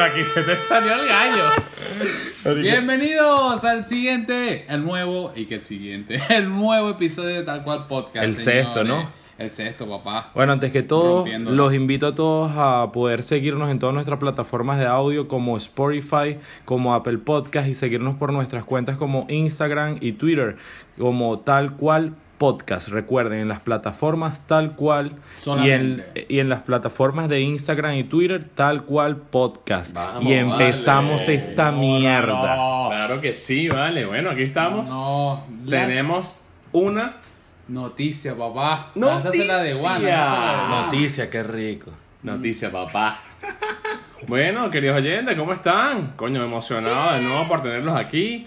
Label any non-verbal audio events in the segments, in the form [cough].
Pero aquí se te salió el gallo. Bienvenidos al siguiente, el nuevo, y que el siguiente, [laughs] el nuevo episodio de Tal Cual Podcast. El sexto. ¿no? El sexto, papá. Bueno, antes que todo, los invito a todos a poder seguirnos en todas nuestras plataformas de audio como Spotify, como Apple Podcast y seguirnos por nuestras cuentas como Instagram y Twitter como tal cual podcast. Recuerden, en las plataformas tal cual y en, Solamente. y en las plataformas de Instagram y Twitter tal cual podcast. Vamos, y empezamos vale. esta No, mierda. no, Claro que sí, vale. Bueno, aquí estamos. No, Tenemos una. Noticia, papá. Noticia. De. Noticia, qué rico. Noticia, papá. Bueno, queridos oyentes, ¿cómo están? Coño, emocionado de nuevo por tenerlos aquí.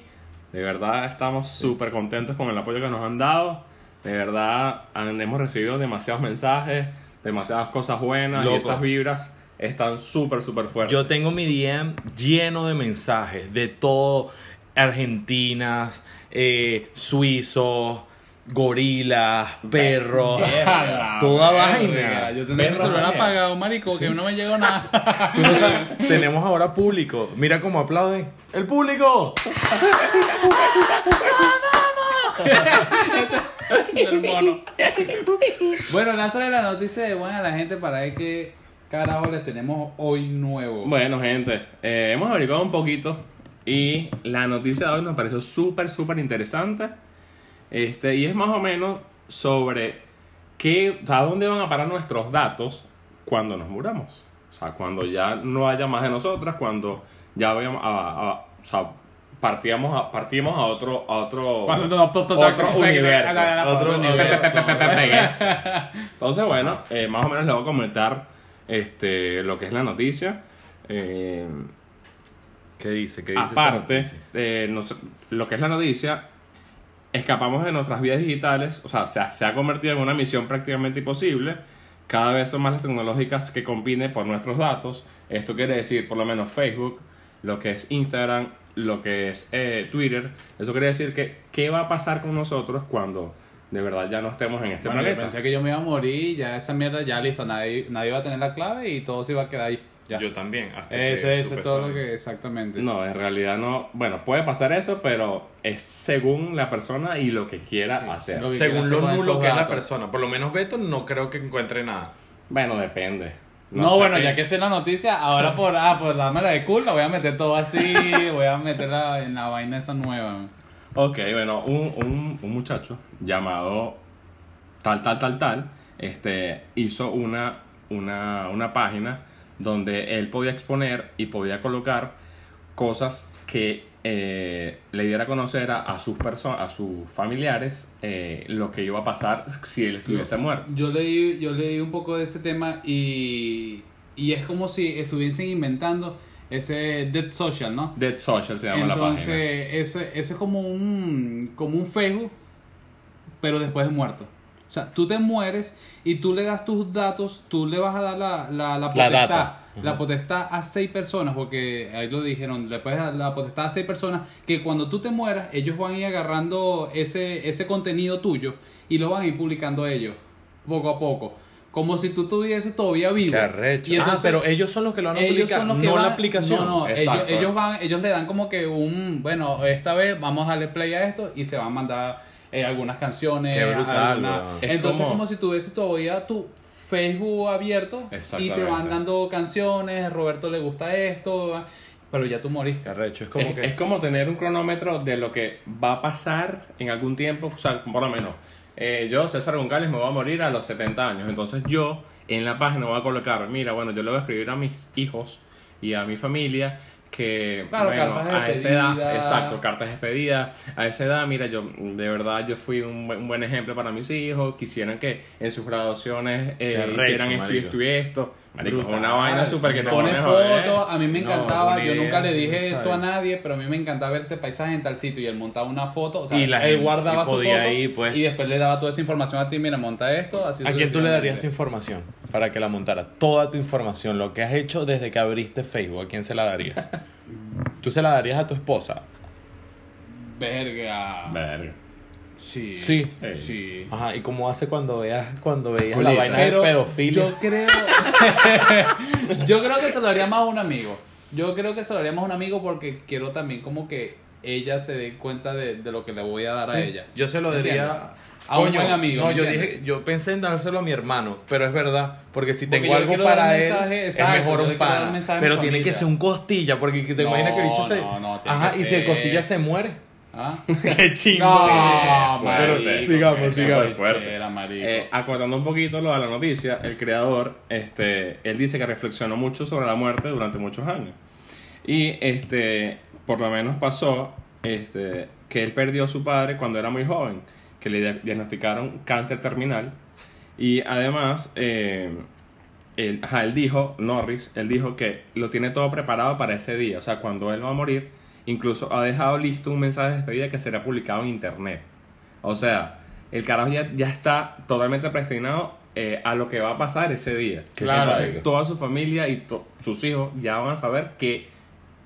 De verdad, estamos súper contentos con el apoyo que nos han dado. De verdad, han- hemos recibido demasiados mensajes, demasiadas cosas buenas Loco. y esas vibras están súper, súper fuertes. Yo tengo mi DM lleno de mensajes de todo, argentinas, eh, suizos, gorilas, perros, [laughs] toda vaina. Yo tendría mi celular apagado, marico, que no me llegó nada. Tú no sabes, tenemos ahora público. Mira cómo aplauden. ¡El público! [laughs] del mono. Bueno, lánzale la noticia de Juan a la gente para ver qué carajo les tenemos hoy nuevo. Bueno, gente, eh, hemos averiguado un poquito y la noticia de hoy nos pareció súper, súper interesante. Este, y es más o menos sobre qué, o sea, a dónde van a parar nuestros datos cuando nos muramos. O sea, cuando ya no haya más de nosotras, cuando ya vayamos a, a- o sea, partíamos a, partimos a otro, a otro, otro universo. Entonces, bueno, eh, más o menos les voy a comentar este, lo que es la noticia. Eh, ¿Qué dice? ¿Qué dice aparte, eh, nos- lo que es la noticia, escapamos de nuestras vidas digitales, o sea, se ha, se ha convertido en una misión prácticamente imposible. Cada vez son más las tecnológicas que compiten por nuestros datos. Esto quiere decir, por lo menos Facebook, lo que es Instagram, lo que es eh, Twitter. Eso quiere decir que, ¿qué va a pasar con nosotros cuando de verdad ya no estemos en este Bueno, yo planeta? pensé que yo me iba a morir, ya esa mierda, ya listo, nadie, nadie iba a tener la clave y todo se iba a quedar ahí. Ya. Yo también. Hasta Eso, que eso todo lo que exactamente. No, en realidad no. Bueno, puede pasar eso, pero es según la persona y lo que quiera Sí, hacer. lo que- Según hacer lo nulo que es la persona. Por lo menos Beto no creo que encuentre nada. Bueno, depende. No, bueno, ya que sé la noticia, ahora por, ah, por dármela de cool, la voy a meter todo así, [laughs] voy a meterla en la vaina esa nueva. Ok, bueno, un, un, un muchacho llamado tal, tal, tal, tal, este, hizo una, una, una página donde él podía exponer y podía colocar cosas que eh, le diera a conocer a, a sus personas, a sus familiares, eh, lo que iba a pasar [laughs] si él estuviese muerto. Yo leí, yo leí un poco de ese tema y, y es como si estuviesen inventando ese Dead Social, ¿no? Dead Social se llama la página. Entonces, eso, eso es como un, como un Facebook, pero después de muerto. O sea, tú te mueres y tú le das tus datos, tú le vas a dar la, la, la potestad, data. La potestad a seis personas, porque ahí lo dijeron, le puedes dar la potestad a seis personas, que cuando tú te mueras, ellos van a ir agarrando ese, ese contenido tuyo y lo van a ir publicando ellos, poco a poco. Como si tú estuvieses todavía vivo. Y ah, pero ellos son los que lo van a ellos publicar, son los que no van- la aplicación. No, no, ellos, ellos van, ellos le dan como que un, bueno, esta vez vamos a darle play a esto y se van a mandar eh, algunas canciones. Brutal, alguna- Entonces como- como... si tuviese todavía tu Facebook abierto y te van dando canciones, Roberto le gusta esto, pero ya tú moriste. Arrecho. Es como es, que... es como tener un cronómetro de lo que va a pasar en algún tiempo, o sea, por lo menos. eh, yo, César González, me voy a morir a los 70 años. Entonces yo en la página voy a colocar, mira, bueno, yo le voy a escribir a mis hijos y a mi familia que, Claro, bueno, cartas de a esa edad, exacto, cartas de despedida, a esa edad, mira, yo de verdad yo fui un, buen- un buen ejemplo para mis hijos, quisieran que en sus graduaciones eh, hicieran esto y esto y esto. Marico, Brutal. una vaina súper que te Pone fotos, a mí me encantaba, yo nunca le dije no esto a nadie, pero a mí me encantaba ver este paisaje en tal sitio y él montaba una foto, o sea, Y la él gente- guardaba y su podía foto ir, pues. y después le daba toda esa información a ti, mira, monta esto, así ¿A quién tú le darías tu información para que la montara? Toda tu información, lo que has hecho desde que abriste Facebook, ¿a quién se la darías? [laughs] ¿Tú se la darías a tu esposa? Verga. Verga. Sí. Sí. Sí. Sí. Ajá, ¿y cómo hace cuando veas cuando veías la vaina de pedofilia? Yo creo. [laughs] yo creo que se lo haría más a un amigo. Yo creo que se lo haría más a un amigo porque quiero también como que ella se dé cuenta de, de lo que le voy a dar a ella. Yo se lo daría A un Coño, buen amigo, No, ¿me yo dije, yo pensé en dárselo a mi hermano, pero es verdad, porque si Porque tengo yo algo para un él, mensaje, es exacto, mejor yo un un pana. Pero tiene que familia. ser un costilla, porque te No, imaginas que el bicho se. no, no, Ajá, que y si el ser- costilla se muere. ¿Ah? [laughs] Qué chingo. No, Sí, marico, Sigamos, sigamos. Chera. Eh, acotando un poquito lo de la noticia, el creador, este, él dice que reflexionó mucho sobre la muerte durante muchos años. Y este, por lo menos pasó este, que él perdió a su padre cuando era muy joven, que le dia- diagnosticaron cáncer terminal. Y además, eh, él, ajá, él dijo, Norris, él dijo que lo tiene todo preparado para ese día. O sea, cuando él va a morir, incluso ha dejado listo un mensaje de despedida que será publicado en internet. O sea, el carajo ya, ya está totalmente predestinado eh, a lo que va a pasar ese día. Claro. Entonces, toda su familia y to- sus hijos ya van a saber qué,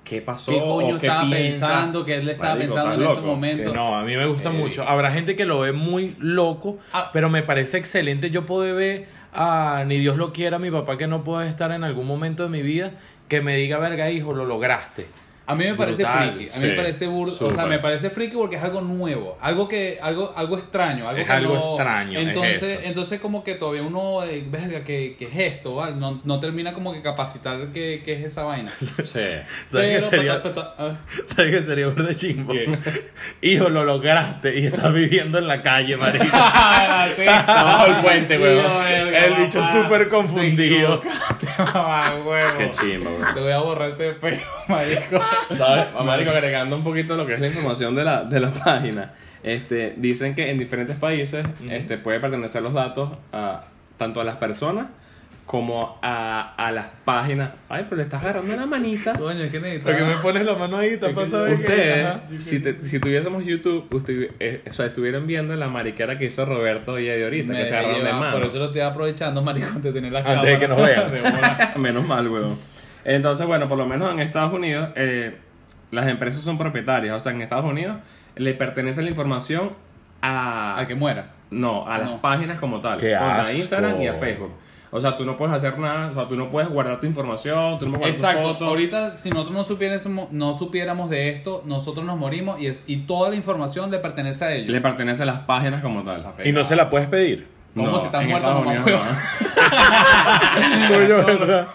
qué pasó ¿Qué coño o qué estaba piensa. pensando? ¿Qué él estaba Marico, pensando en ese momento? No, a mí me gusta Eh, mucho. Habrá gente que lo ve muy loco, Ah. pero me parece excelente. Yo puedo ver a, ni Dios lo quiera, mi papá que no puede estar en algún momento de mi vida, que me diga, verga, hijo, lo lograste. A mí me parece Brutal, friki, a mí sí, me parece burdo, o sea, me parece friki porque es algo nuevo, algo que, algo, algo extraño, algo Es que algo no- extraño, es Entonces, entonces como que todavía uno, eh, verga, ¿qué, qué es esto? ¿vale? No, no termina como que capacitar qué, qué es esa vaina. [laughs] Sí. ¿Sabes qué sería, pata, ah, ¿sabes qué sería burda de chimbo? ¿Qué? [laughs] Hijo, lo lograste y estás viviendo en la calle, marico. [laughs] sí, Abajo del puente, verga, El bicho súper confundido. Qué chimba, güey. Te voy a borrar ese feo, marico. ¿Sabes? Marico, agregando un poquito lo que es la información de la, de la [laughs] página. Este, dicen que en diferentes países este, puede pertenecer los datos a, tanto a las personas como a, a las páginas. Ay, pero le estás agarrando la manita. Coño, es que ¿Por qué necesitas... me pones la mano ahí? ¿Te pasa de que- Ustedes, ajá. si, te- si tuviésemos YouTube, usted, eh, o sea, estuvieran viendo la mariquera que hizo Roberto y Eddie ahorita, Me que se agarraron de mano. Por eso lo estoy aprovechando, marico, de tener la Antes de que nos vean. [laughs] De. Menos mal, weón. Entonces, bueno, por lo menos en Estados Unidos, eh, las empresas son propietarias. O sea, en Estados Unidos le pertenece la información a... A que muera. No, a las No. páginas como tal. Qué Onda, a asco. Instagram y a Facebook. O sea, tú no puedes hacer nada, o sea, tú no puedes guardar tu información, tú no puedes guardar tu Exacto, ahorita si nosotros no supiéramos, no supiéramos de esto, nosotros nos morimos y, es- y toda la información le pertenece a ellos. Le pertenece a las páginas como tal. Y no se la puedes pedir. ¿Cómo No, si estás muerto, Unidos huevo? [laughs] [laughs] Coño, ¿verdad?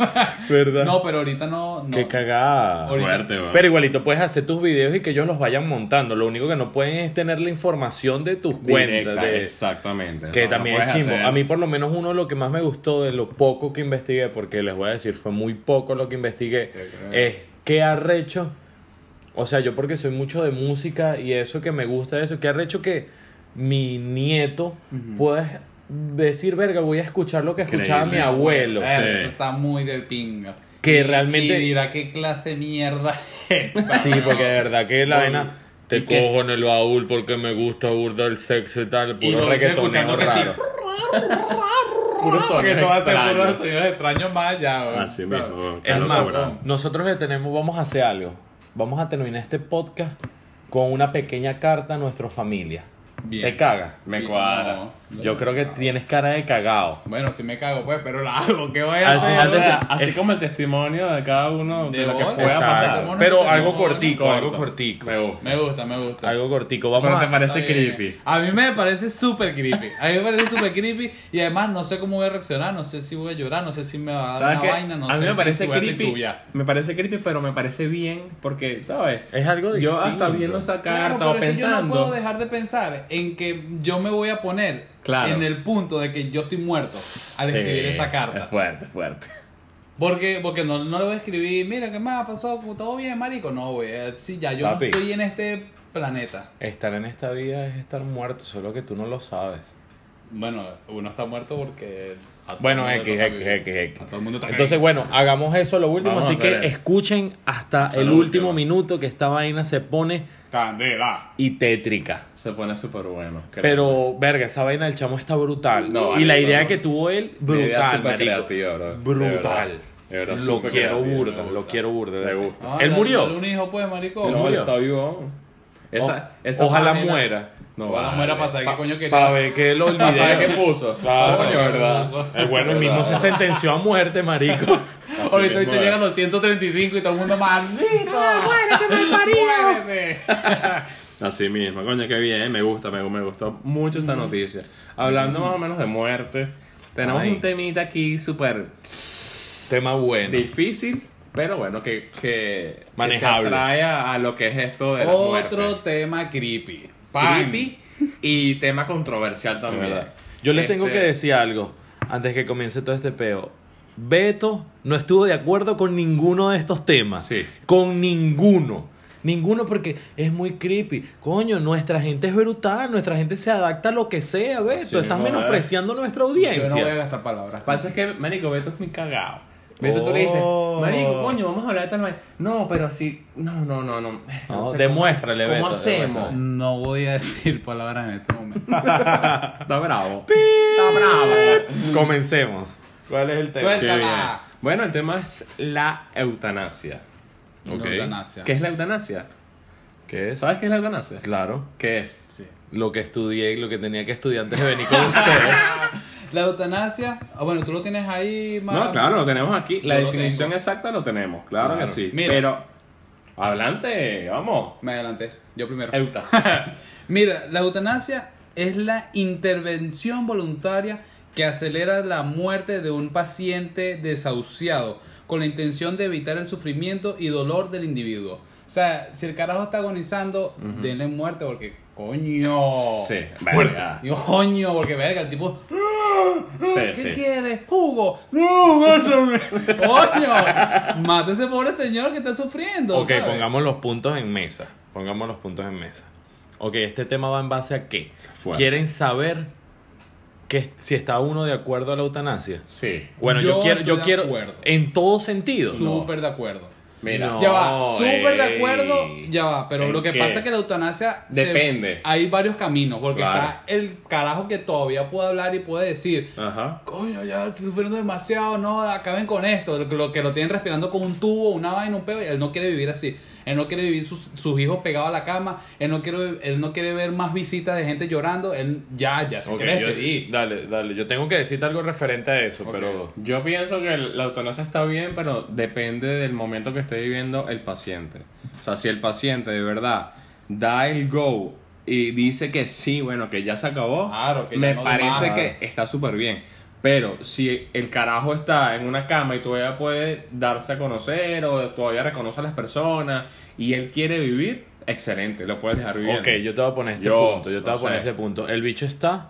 ¿Verdad? No, pero ahorita no. no. Qué cagada. Fuerte, weón. Pero igualito puedes hacer tus videos y que ellos los vayan montando. Lo único que no pueden es tener la información de tus Directa, cuentas. de- Exactamente. Que no también es chimbo. hacer- A mí por lo menos uno de lo que más me gustó de lo poco que investigué, porque les voy a decir, fue muy poco lo que investigué, es que arrecho, o sea, yo porque soy mucho de música y eso que me gusta eso, que arrecho que mi nieto pueda decir, verga, voy a escuchar lo que escuchaba mi abuelo. Sí. Eso está muy de pinga. Que Y- realmente- Y dirá qué clase de mierda [laughs] es esta, Sí, porque de verdad que la vaina te ¿y qué? cojo en el baúl porque me gusta burda el sexo y tal, Y puro lo estoy reggaetoneo escuchando que sí. raro. Puro Porque [laughs] sonido eso va a ser extraño. puro sonidos extraños más allá, weón. Así ¿sabes? mismo, weón. Es más, locura. nosotros le tenemos, vamos a hacer algo. Vamos a terminar este podcast con una pequeña carta a nuestra familia. Bien. ¿Te caga? Me Sí, cuadra. no, Yo creo que tienes cara de cagado. Bueno, si me cago, pues, pero la hago. ¿Qué voy a hacer? O sea, así como el testimonio de cada uno de, De lo que pueda Exacto. pasar. Pero algo cortico, algo cortico. Me gusta. Me gusta, me gusta. Algo cortico. Vamos Pero te a... parece Está bien. creepy. A mí me parece súper creepy. A mí me parece súper creepy. Y además no sé cómo voy a reaccionar. No sé si voy a llorar. No sé si me va a dar ¿Sabes una vaina. No a mí sé me si- parece si voy a creepy. Me parece creepy, pero me parece bien porque, ¿sabes? Es algo Yo hasta viendo esa Claro, carta o pero es que yo no pensando. puedo dejar de pensar en que yo me voy a poner Claro. en el punto de que yo estoy muerto al escribir esa Es carta. fuerte, es fuerte. Porque, porque no, no le voy a escribir, mira, ¿qué más pasó? ¿Todo bien, marico? No, güey. eh, Sí, ya yo Papi. no estoy en este planeta. Estar en esta vida es estar muerto, solo que tú no lo sabes. Bueno, uno está muerto porque... Bueno, X, X. X, X. A todo el mundo está Entonces, bueno, hagamos eso lo último, Vamos así que eso. escuchen hasta el lo último último. minuto que esta vaina se pone Candela. y tétrica. Se pone súper bueno. creo. Pero, verga, esa vaina del chamo está brutal. No, y la eso idea no. que tuvo él, idea brutal, súper marico. creativa, bro. De Brutal. verdad. De verdad, Lo súper quiero creativa. burda, me lo gusta. quiero burda. de Me verdad. gusta. Ah, ¿Él dale- murió? un hijo, pues, marico. No, él murió? está vivo. Esa, O- esa ojalá página- muera. No, vale. muera para saber qué coño quería. Para ver que lo [laughs] Para saber qué puso. Claro, Coño, ¿verdad? Eh, bueno, el mismo se sentenció a muerte, marico. [laughs] Así Ahorita mismo dicho llegan los 135 y todo el mundo maldito. [laughs] ¡Muérete! Así mismo, coño, qué bien, me gusta, me, me gustó mucho esta noticia. Hablando más o menos de muerte, tenemos Ay. un temita aquí súper Tema bueno. difícil, pero bueno, que, que, Manejable. que se atrae a, a lo que es esto de la Otro muerte. tema creepy. Pan. Creepy y tema controversial también. verdad. Yo les tengo Este, que decir algo antes que comience todo este peo. Beto no estuvo de acuerdo con ninguno de estos temas. Sí. Con ninguno. Ninguno porque es muy creepy. Coño, nuestra gente es brutal. Nuestra gente se adapta a lo que sea, Beto. Sí, Estás no, menospreciando nuestra Yo no voy a audiencia. gastar palabras. Pasa es que, marico, Beto es muy cagado. Beto, tú le dices, Oh. marico, coño, vamos a hablar de tal manera. No, pero así, no, no, no, no. No, sé demuéstrale, cómo, Beto, ¿Cómo hacemos? demuéstrale. No voy a decir palabras en este momento. [laughs] Está bravo. Está bravo. Comencemos. ¿Cuál es el tema? Suéltala. Bueno, el tema es la eutanasia. Ok. La eutanasia. ¿Qué es la eutanasia? ¿Qué es? ¿Sabes qué es la eutanasia? Claro. ¿Qué es? Sí. Lo que estudié y lo que tenía que estudiar antes de venir con [laughs] ustedes. La eutanasia, ah, bueno, tú lo tienes ahí más. No, claro, lo tenemos aquí. La Yo lo definición tengo. exacta lo tenemos, claro, Claro. que sí. Mira. Pero, adelante, vamos. Me adelanté, yo primero. Euta. [laughs] Mira, la eutanasia es la intervención voluntaria que acelera la muerte de un paciente desahuciado con la intención de evitar el sufrimiento y dolor del individuo. O sea, si el carajo está agonizando, denle muerte porque coño. Sí, verga. Coño, porque verga, el tipo. Sí, ¿Qué sí. quieres? Jugo. No, mátame. [laughs] Coño. Mata a ese pobre señor que está sufriendo. Ok, ¿sabes? pongamos los puntos en mesa. Pongamos los puntos en mesa. Ok, este tema va en base a qué? ¿Quieren saber que si está uno de acuerdo a la eutanasia? Sí. Bueno, yo, Yo quiero, yo quiero acuerdo. en todo sentido. Súper de acuerdo. Mira. No. Ya va, súper de acuerdo, ya va, pero ¿En lo que qué? pasa es que la eutanasia se- Depende. hay varios caminos, porque Claro. está el carajo que todavía puede hablar y puede decir, Ajá. coño, ya estoy sufriendo demasiado, no, acaben con esto, lo, que lo tienen respirando con un tubo, una vaina, un pedo, y él no quiere vivir así. Él no quiere vivir sus, sus hijos pegados a la cama, él no quiere, él no quiere ver más visitas de gente llorando, él ya, ya se Ok, quiere yo- despedir. dale, dale. Yo tengo que decirte algo referente a eso, pero... Yo pienso que la eutanasia está bien, pero depende del momento que esté viviendo el paciente. O sea, si el paciente de verdad da el go y dice que sí, bueno, que ya se acabó, Claro, que me no parece que está súper bien. Pero si el carajo está en una cama y todavía puede darse a conocer o todavía reconoce a las personas y él quiere vivir, excelente, lo puedes dejar vivir. Ok, yo te voy a poner este Yo, punto. Yo te voy a poner sé. este punto. El bicho está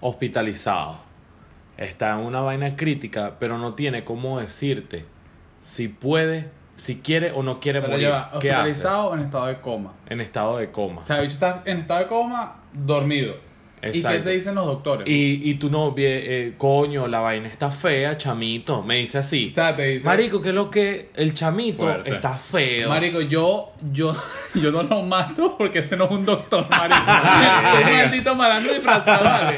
hospitalizado. Está en una vaina crítica, pero no tiene cómo decirte si puede, si quiere o no quiere Pero morir. ¿Qué hace? hospitalizado en estado de coma. En estado de coma. O sea, el bicho está en estado de coma, dormido. ¿Y qué te dicen los doctores? Y, y tu novia, eh, coño, la vaina está fea, chamito. Me dice así. O sea, te. Marico, que es lo que el chamito Fuerte. está feo. Marico, yo, yo, [laughs] yo no lo mato porque ese no es un doctor, marico. [laughs] ese es un maldito malandro disfrazado, vale.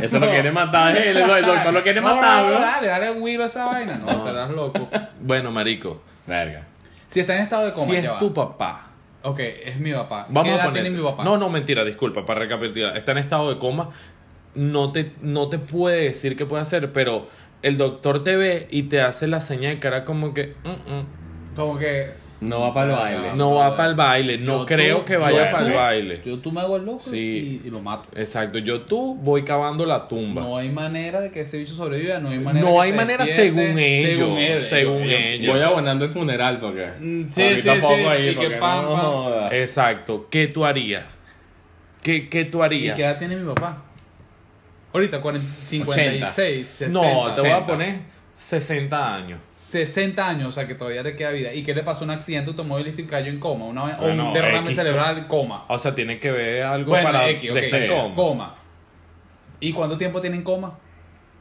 Eso lo quiere matar él, el doctor lo quiere No, matar, no, ¿no? dale, dale un a esa vaina. No, serás loco. Bueno, marico, Verga. Si está en estado de coma, si es ya va. tu papá, Ok, es mi papá. Vamos ¿Qué a edad poner. tiene mi papá? No, no, mentira, disculpa, para recapitular. Está en estado de coma. No te, no te puede decir qué puede hacer, pero el doctor te ve y te hace la señal de cara como que "Mm, mm, Como que... No va para el baile. no va para el baile. No Yo creo tú- que vaya para el baile. Yo tú me hago el loco Sí. y, y lo mato. Exacto, yo tú voy cavando la tumba. No hay manera de que ese bicho sobreviva, no hay manera No que hay se manera según ellos, Según ellos. según ellos. ellos. Voy abonando el funeral porque. Mm, sí, sí, sí, ahí, y que pam, no pam. Exacto, ¿qué tú harías? ¿Qué, qué tú ¿Y harías? qué edad tiene mi papá? Ahorita, 40, 56, 60. no, te voy a 80. poner 60 años. 60 años, o sea que todavía le queda vida. ¿Y qué le pasó? Un accidente automovilístico y cayó en coma. Una, o un derrame X. cerebral, coma. O sea, tiene que ver algo Bueno, para X, ok, dejar sí. coma. Coma. ¿Y cuánto tiempo tiene en coma?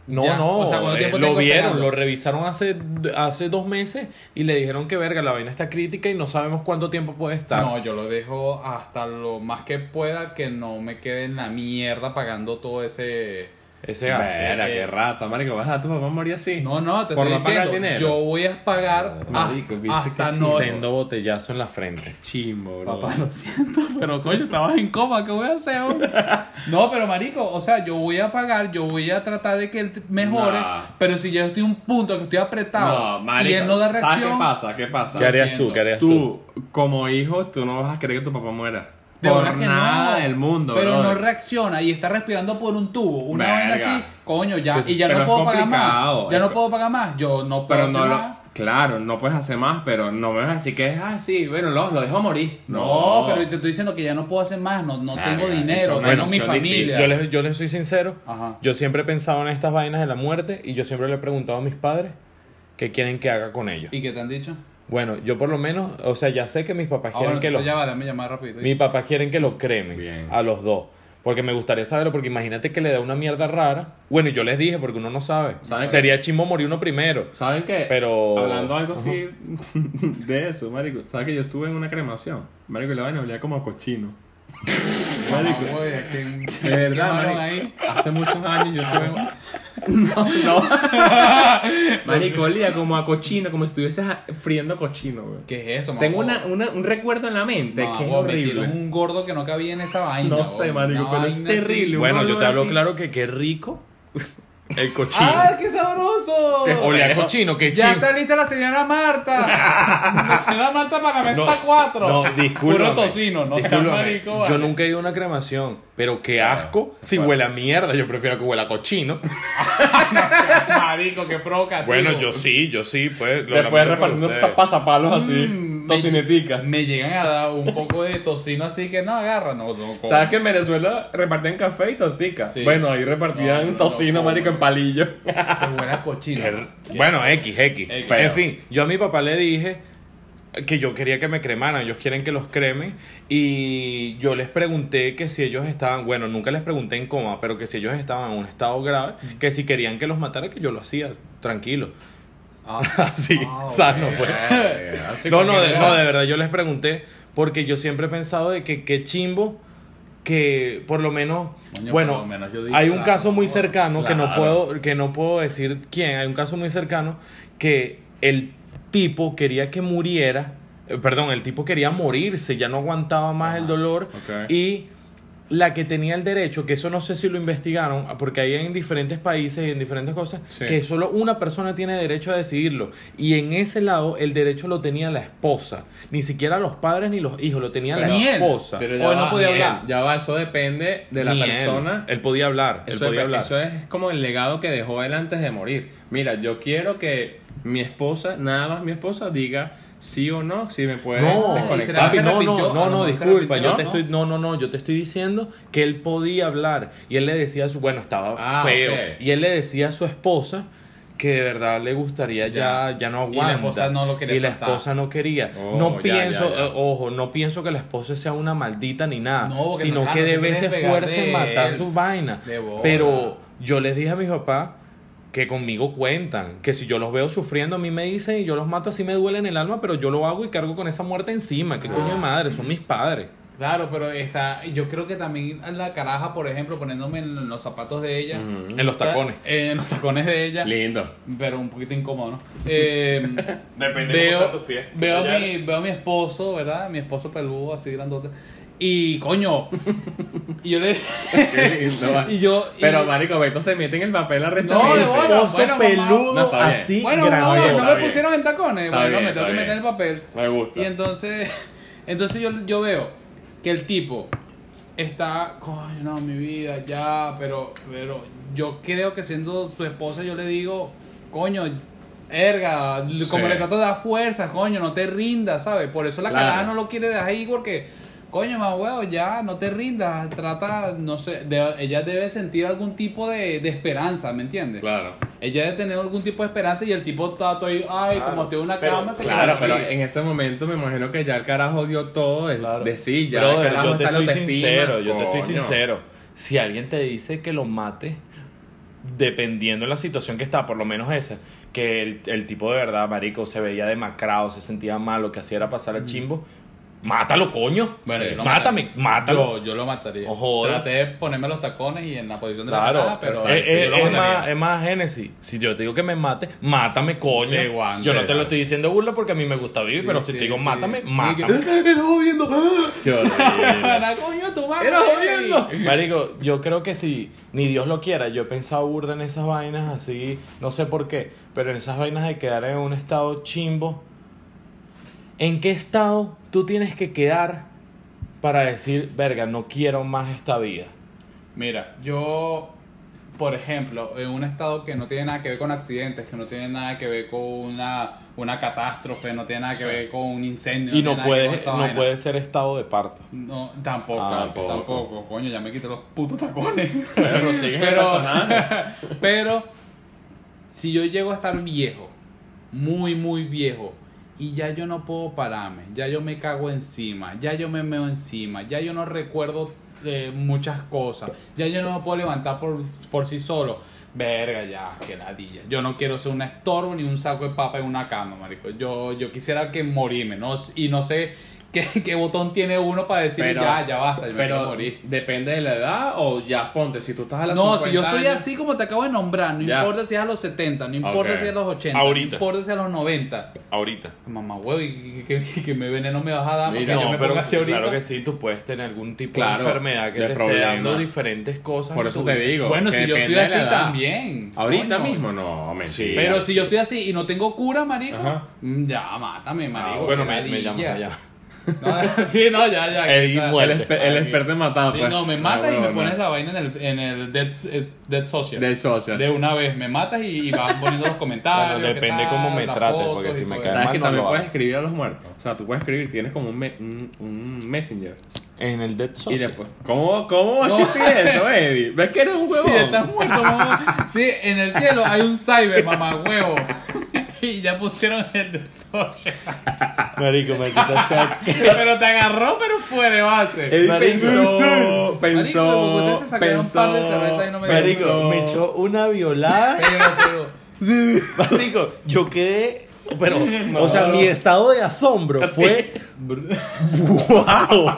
No, Ya, no, o sea, ¿cuánto eh, lo vieron, esperando? lo revisaron hace, hace dos meses y le dijeron que verga, la vaina está crítica y no sabemos cuánto tiempo puede estar. No, yo lo dejo hasta lo más que pueda que no me quede en la mierda pagando todo ese ese gasto. Verga, qué rata, marico. ¿Vas a tu papá morir así? No, no, te Por estoy no pagar diciendo, dinero. yo voy a pagar Marico, ah, viste hasta que no... Sendo botellazo en la frente. Chimbo, bro. Papá, lo siento, [laughs] pero coño, estabas en coma, ¿qué voy a hacer? [laughs] No, pero marico, o sea, yo voy a pagar, yo voy a tratar de que él mejore, Nah. pero si yo estoy en un punto que estoy apretado No, marico. y él no da ¿Sabes reacción, qué pasa? ¿Qué pasa? ¿Qué harías tú? ¿Qué harías tú? Tú, como hijo, tú no vas a querer que tu papá muera. De por verdad que nada no, del mundo, pero brother. no reacciona y está respirando por un tubo, una vaina así, coño, ya, y ya Pero no es puedo pagar más, ya es no puedo pagar más, yo no puedo Pero hacer no lo, nada. Claro, no puedes hacer más, pero no me vas a decir que es así, bueno, lo, lo dejo morir. No, pero te estoy diciendo que ya no puedo hacer más, no, no tengo dinero, no mi familia. Yo les, yo les soy sincero. Ajá. Yo siempre he pensado en estas vainas de la muerte y yo siempre le he preguntado a mis padres qué quieren que haga con ellos. ¿Y qué te han dicho? Bueno, yo por lo menos, o sea, ya sé que mis papás Ah, quieren que lo... ya va, déjame llamar rápido. Mis papás quieren que lo cremen Bien. a los dos. Porque me gustaría saberlo, porque imagínate que le da una mierda rara. Bueno, y yo les dije, porque uno no sabe. ¿Saben Sería chimbo morir uno primero. ¿Saben qué? Pero- Hablando algo así [laughs] de eso, marico. ¿Sabes que yo estuve en una cremación? Marico, y la vaina olía como a cochino. Marico, que- De verdad, marico. ahí. Hace muchos años yo estuve. No, no. [laughs] Marico, olía como a cochino, como si estuvieses a- friendo cochino, güey. ¿Qué es eso, Tengo una, una- un recuerdo en la mente Mamá, que es horrible. un gordo que no cabía en esa vaina. No sé, marico, pero es terrible. así. Bueno, yo te hablo así. claro que qué rico el cochino. ¡Ah, qué sabroso! Olía a cochino, qué Ya chimbo. está lista la señora Marta. [laughs] la señora Marta para la mesa No, 4. No, discúlpame. Puro tocino, no seas marico. Yo nunca he ido a una cremación, pero qué asco. Si huele a mierda, yo prefiero que huela a cochino. [laughs] Marico, qué provocativo. Bueno, yo sí, yo sí, pues. lo Después repartiendo pasapalos así, Mm, tocinetica. Me, me llegan a dar un poco de tocino así que no agarra, no, no. como. ¿Sabes que en Venezuela repartían café y tortica? Sí. Bueno, ahí repartían No, no, tocino, no, marico, no. en palillo. Qué buena cochina. Bueno, X, X. En fin, yo a mi papá le dije que yo quería que me cremaran, ellos quieren que los cremen y yo les pregunté que si ellos estaban, bueno, nunca les pregunté en coma, pero que si ellos estaban en un estado grave, que si querían que los matara, que yo lo hacía, tranquilo. Ah, [laughs] Así, ah, sano, ok. pues. Así No, no, de, no, de verdad, yo les pregunté porque yo siempre he pensado de que qué chimbo que por lo menos, Coño, bueno, lo menos yo digo, hay un claro, caso muy no, cercano que no puedo que no puedo decir quién, hay un caso muy cercano que el tipo quería que muriera, eh, perdón, el tipo quería morirse, ya no aguantaba más el dolor y la que tenía el derecho, que eso no sé si lo investigaron, porque hay en diferentes países y en diferentes cosas, Sí. que solo una persona tiene derecho a decidirlo. Y en ese lado el derecho lo tenía la esposa. Ni siquiera los padres ni los hijos, lo tenía la él. esposa. Pero Hoy no va, podía él. hablar. Ya va, eso depende de la Ni él. persona. Él, podía hablar, él Eso, podía es, hablar. eso es como el legado que dejó él antes de morir. Mira, yo quiero que mi esposa, nada más mi esposa, diga sí o no, si me puede No, desconectar. papi, no, no, no, no, disculpa, yo te ¿no? estoy, no, no, no, yo te estoy diciendo que él podía hablar y él le decía a su, bueno, estaba Ah, feo, y él le decía a su esposa que de verdad le gustaría ya, Ya. ya no Y la aguanta. esposa no lo quería Y la esposa no quería. Oh, no ya, pienso, ya, ya. eh, ojo, no pienso que la esposa sea una maldita ni nada, No, sino no, que de matar él. sus vainas. De bola. Pero yo les dije a mis papás que conmigo cuentan, que si yo los veo sufriendo, a mí me dicen y yo los mato así me duele en el alma, pero yo lo hago y cargo con esa muerte encima. ¿Qué coño de madre? Son mis padres. Claro, pero está, yo creo que también la caraja, por ejemplo, poniéndome en los zapatos de ella. En los tacones. Eh, en los tacones de ella. Lindo. Pero un poquito incómodo, ¿no? Eh, [laughs] Depende veo, cómo sean tus pies. Veo a, mi, veo a mi esposo, ¿verdad? Mi esposo peludo, así grandote. Y, coño, y yo le... [laughs] Y yo... y- Pero, marico, Beto se mete en el papel a No, bueno, mamá. peludo No, bien. así Bueno, no, grandote. no, me bien. pusieron en tacones. Está bueno, bien, me tengo que meter bien. el papel. Me gusta. Y entonces, [laughs] entonces yo, yo veo que el tipo está, coño, no, mi vida, ya, pero, pero yo creo que siendo su esposa, yo le digo, coño, erga, como Sí. le trato de dar fuerzas, coño, no te rindas, ¿sabes? Por eso la Claro. caraja no lo quiere dejar ahí porque, coño, más huevo, ya, no te rindas, trata, no sé, de- ella debe sentir algún tipo de, de esperanza, ¿me entiendes? Claro. Ella debe tener algún tipo de esperanza y el tipo está todo ahí, ay, Claro, como estoy en una pero- cama, se Claro, pero en ese momento me imagino que ya el carajo dio todo de, Claro. de sí, ya Brother, el carajo yo te soy sincero, yo te soy sincero. Si alguien te dice que lo mate, dependiendo de la situación que está, por lo menos esa, que el, el tipo de verdad, marico, se veía demacrado, se sentía mal, lo que hacía era pasar Mm. el chimbo, Mátalo, coño. Bueno, yo lo Mátame, mátalo. Yo, yo lo mataría. Jodas. Traté de ponerme los tacones y en la posición de la patada, pero Eh, eh, yo lo es, más, es más Génesis. Si yo te digo que me mate, mátame, coño. Guante, yo no te lo estoy diciendo burla porque a mí me gusta vivir, Sí, pero si te digo sí. mátame, mátame. que- ¡Era jodiendo! Qué [laughs] coño. Era jodiendo. Marico, yo creo que si ni Dios lo quiera, yo he pensado burda en esas vainas así, no sé por qué, pero en esas vainas de quedar en un estado chimbo. ¿En qué estado tú tienes que quedar para decir, verga, no quiero más esta vida? Mira, yo, por ejemplo, en un estado que no tiene nada que ver con accidentes, que no tiene nada que ver con una, una catástrofe, no tiene nada que ver con un incendio. Y no con puede, no vaina. puede ser estado de parto. No, tampoco, Ah, tampoco, tampoco. Coño, ya me quité los putos tacones. [laughs] Pero sigue el personaje. pero, si yo llego a estar viejo, muy, muy viejo, y ya yo no puedo pararme, ya yo me cago encima, ya yo me meo encima, ya yo no recuerdo eh, muchas cosas, ya yo no me puedo levantar por, por sí solo. Verga, ya, que ladilla. Yo no quiero ser un estorbo ni un saco de papa en una cama, marico. Yo, yo quisiera que morirme, ¿no? Y no sé [laughs] qué, qué botón tiene uno para decir Pero- ya, ya basta, yo me Pero morir. depende de la edad o ya ponte, si tú estás a las No, si yo 50 estoy años- así como te acabo de nombrar, no Ya. importa si es a los 70, no importa si es a los 80, Ahorita. no importa si es a los 90. Ahorita. Mamá, huevo, y que, me veneno me vas a dar Mira, porque yo No, me pero así ahorita. claro que sí, tú puedes tener algún tipo Claro, de enfermedad que de te esté dando diferentes cosas. Por eso te digo. Bueno, si yo estoy así también. Ahorita coño. mismo no, mentira. Sí. Pero si yo estoy así y no tengo cura, marico, Ajá. mm, ya, mátame, marico. Ah, bueno, me, me llamas allá. No, [laughs] sí, no, ya, ya. Eddie está. el, muerte. esper- el experto en matar, Sí, pues. no, me Ah, matas y me huevón, pones no. la vaina en el, en el Dead, eh, Dead Social. Del social. De una vez, me matas y, y vas poniendo los comentarios. Bueno, depende tal, cómo me trates, porque y si me caes. ¿Sabes mal, que no también puedes escribir a los muertos? O sea, tú puedes escribir, tienes como un, me- un, un messenger. En el Dead Y Social. después, ¿cómo, cómo No. existe eso, Eddie? ¿Ves que eres un [laughs] huevón? Sí, estás muerto, mamá. Sí, en el cielo hay un cyber, mamá, huevo. [laughs] Y ya pusieron el Dead Social. [laughs] Marico, me quitas [laughs] Pero te agarró, pero fue de base. Eddie pensó, Marico, pensó, ustedes se sacaron un par de pensó, cervezas y no me Marico, pensó. me echó una violada. Pero, pero. Marico, yo quedé. Pero, o sea, mi estado de asombro fue. ¡Wow!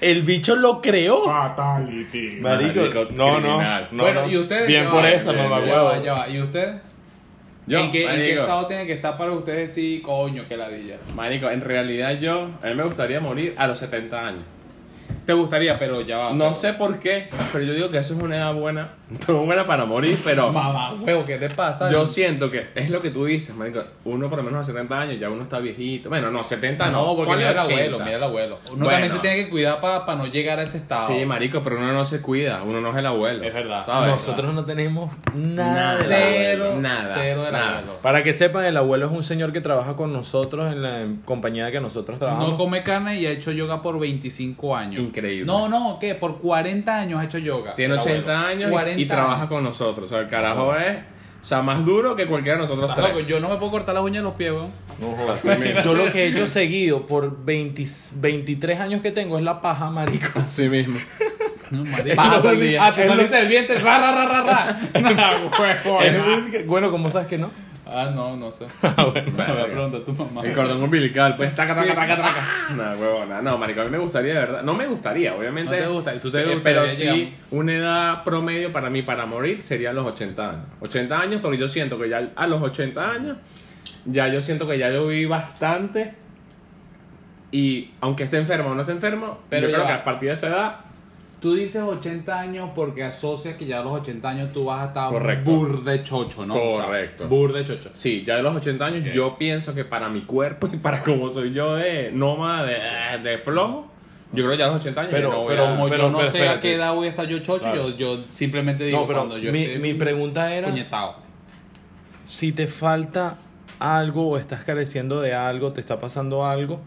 El bicho lo creó. Fatality. Marico, Marico, no, no, no. bueno, no. y ustedes. Bien por va, esa, ya mamá ¿y usted? Yo, ¿En, qué, ¿En qué marico, estado tiene que estar para ustedes decir, coño, que ladilla? Marico, en realidad yo, a mí me gustaría morir a los 70 años. Te gustaría, pero ya va. No pero- sé por qué, pero yo digo que eso es una edad buena, [laughs] no buena para morir, pero Mamá, huevo, ¿qué te pasa? yo siento que es lo que tú dices, marico. Uno por lo menos a 70 años ya uno está viejito. Bueno, no, 70 no. No, porque mira el 80. abuelo, mira el abuelo. Uno Bueno. también se tiene que cuidar para no llegar a ese estado. Sí, marico, pero uno no se cuida, uno no es el abuelo. Es verdad. ¿sabes? Nosotros no tenemos nada. Nada. del Cero, abuelo. Nada, cero del nada. abuelo. Para que sepan, el abuelo es un señor que trabaja con nosotros en la compañía que nosotros trabajamos. No come carne y ha hecho yoga por 25 años. Increíble. No, no, ¿qué? Por 40 años ha hecho yoga. Tiene el 80 abuelo. años y- 40 y, trabaja años. con nosotros. O sea, el carajo es, o sea, más duro que cualquiera de nosotros tres. loco, Yo no me puedo cortar las uñas de los pies, weón. No jodas. Yo lo que he hecho seguido por 20 23 años que tengo es la paja, marico. Así mismo. No. Paja todo el día. Ah, te saliste del vientre. Ra, ra, ra, ra, ra. [laughs] Nah, bueno, ¿cómo sabes que no? Ah, no, no sé. Me voy a preguntar a tu mamá. El cordón umbilical, pues taca, taca, taca, taca. No, huevona. No, marico, a mí me gustaría, de verdad. No me gustaría, obviamente. No te gusta, tú te Eh, gustaría, Pero digamos. sí, una edad promedio para mí para morir serían los 80 años. 80 años, porque yo siento que ya a los 80 años, ya yo siento que ya yo viví bastante. Y aunque esté enfermo o no esté enfermo, Pero yo creo que a partir de esa edad, Tú dices 80 años porque asocias que ya a los 80 años tú vas a estar Correcto. burde chocho, ¿no? O sea, Correcto. burde chocho. Sí, ya de los 80 años yo pienso que para mi cuerpo y para como soy yo de nómada, de, de flojo, yo creo que ya a los 80 años Pero- no pero a- Como pero- yo no pero sé a qué edad voy a estar yo chocho, Claro. yo, yo simplemente digo No, pero cuando yo mi, esté mi pregunta era, puñetado. si te falta algo o estás careciendo de algo, te está pasando algo,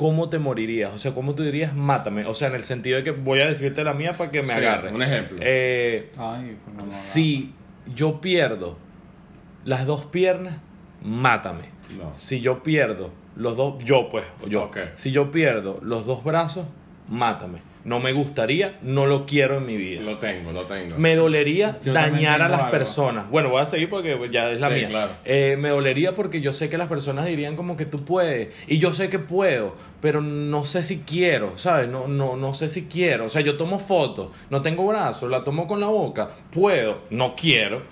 ¿cómo te morirías? O sea, ¿cómo tú dirías, mátame? O sea, en el sentido de que voy a decirte la mía para que me Sí, agarre. un ejemplo. Eh, Ay, pues no, no, no. si yo pierdo las dos piernas, mátame. No. Si yo pierdo los dos, yo pues, yo. Si yo pierdo los dos brazos, mátame. No me gustaría, no lo quiero en mi vida. Lo tengo, lo tengo. Me dolería Yo dañar a las algo. personas. Bueno, voy a seguir porque ya es la Sí, mía. claro. Eh, me dolería porque yo sé que las personas dirían como que tú puedes. Y yo sé que puedo, pero no sé si quiero, ¿sabes? No, no, no sé si quiero. O sea, yo tomo fotos, no tengo brazos, la tomo con la boca. Puedo, no quiero.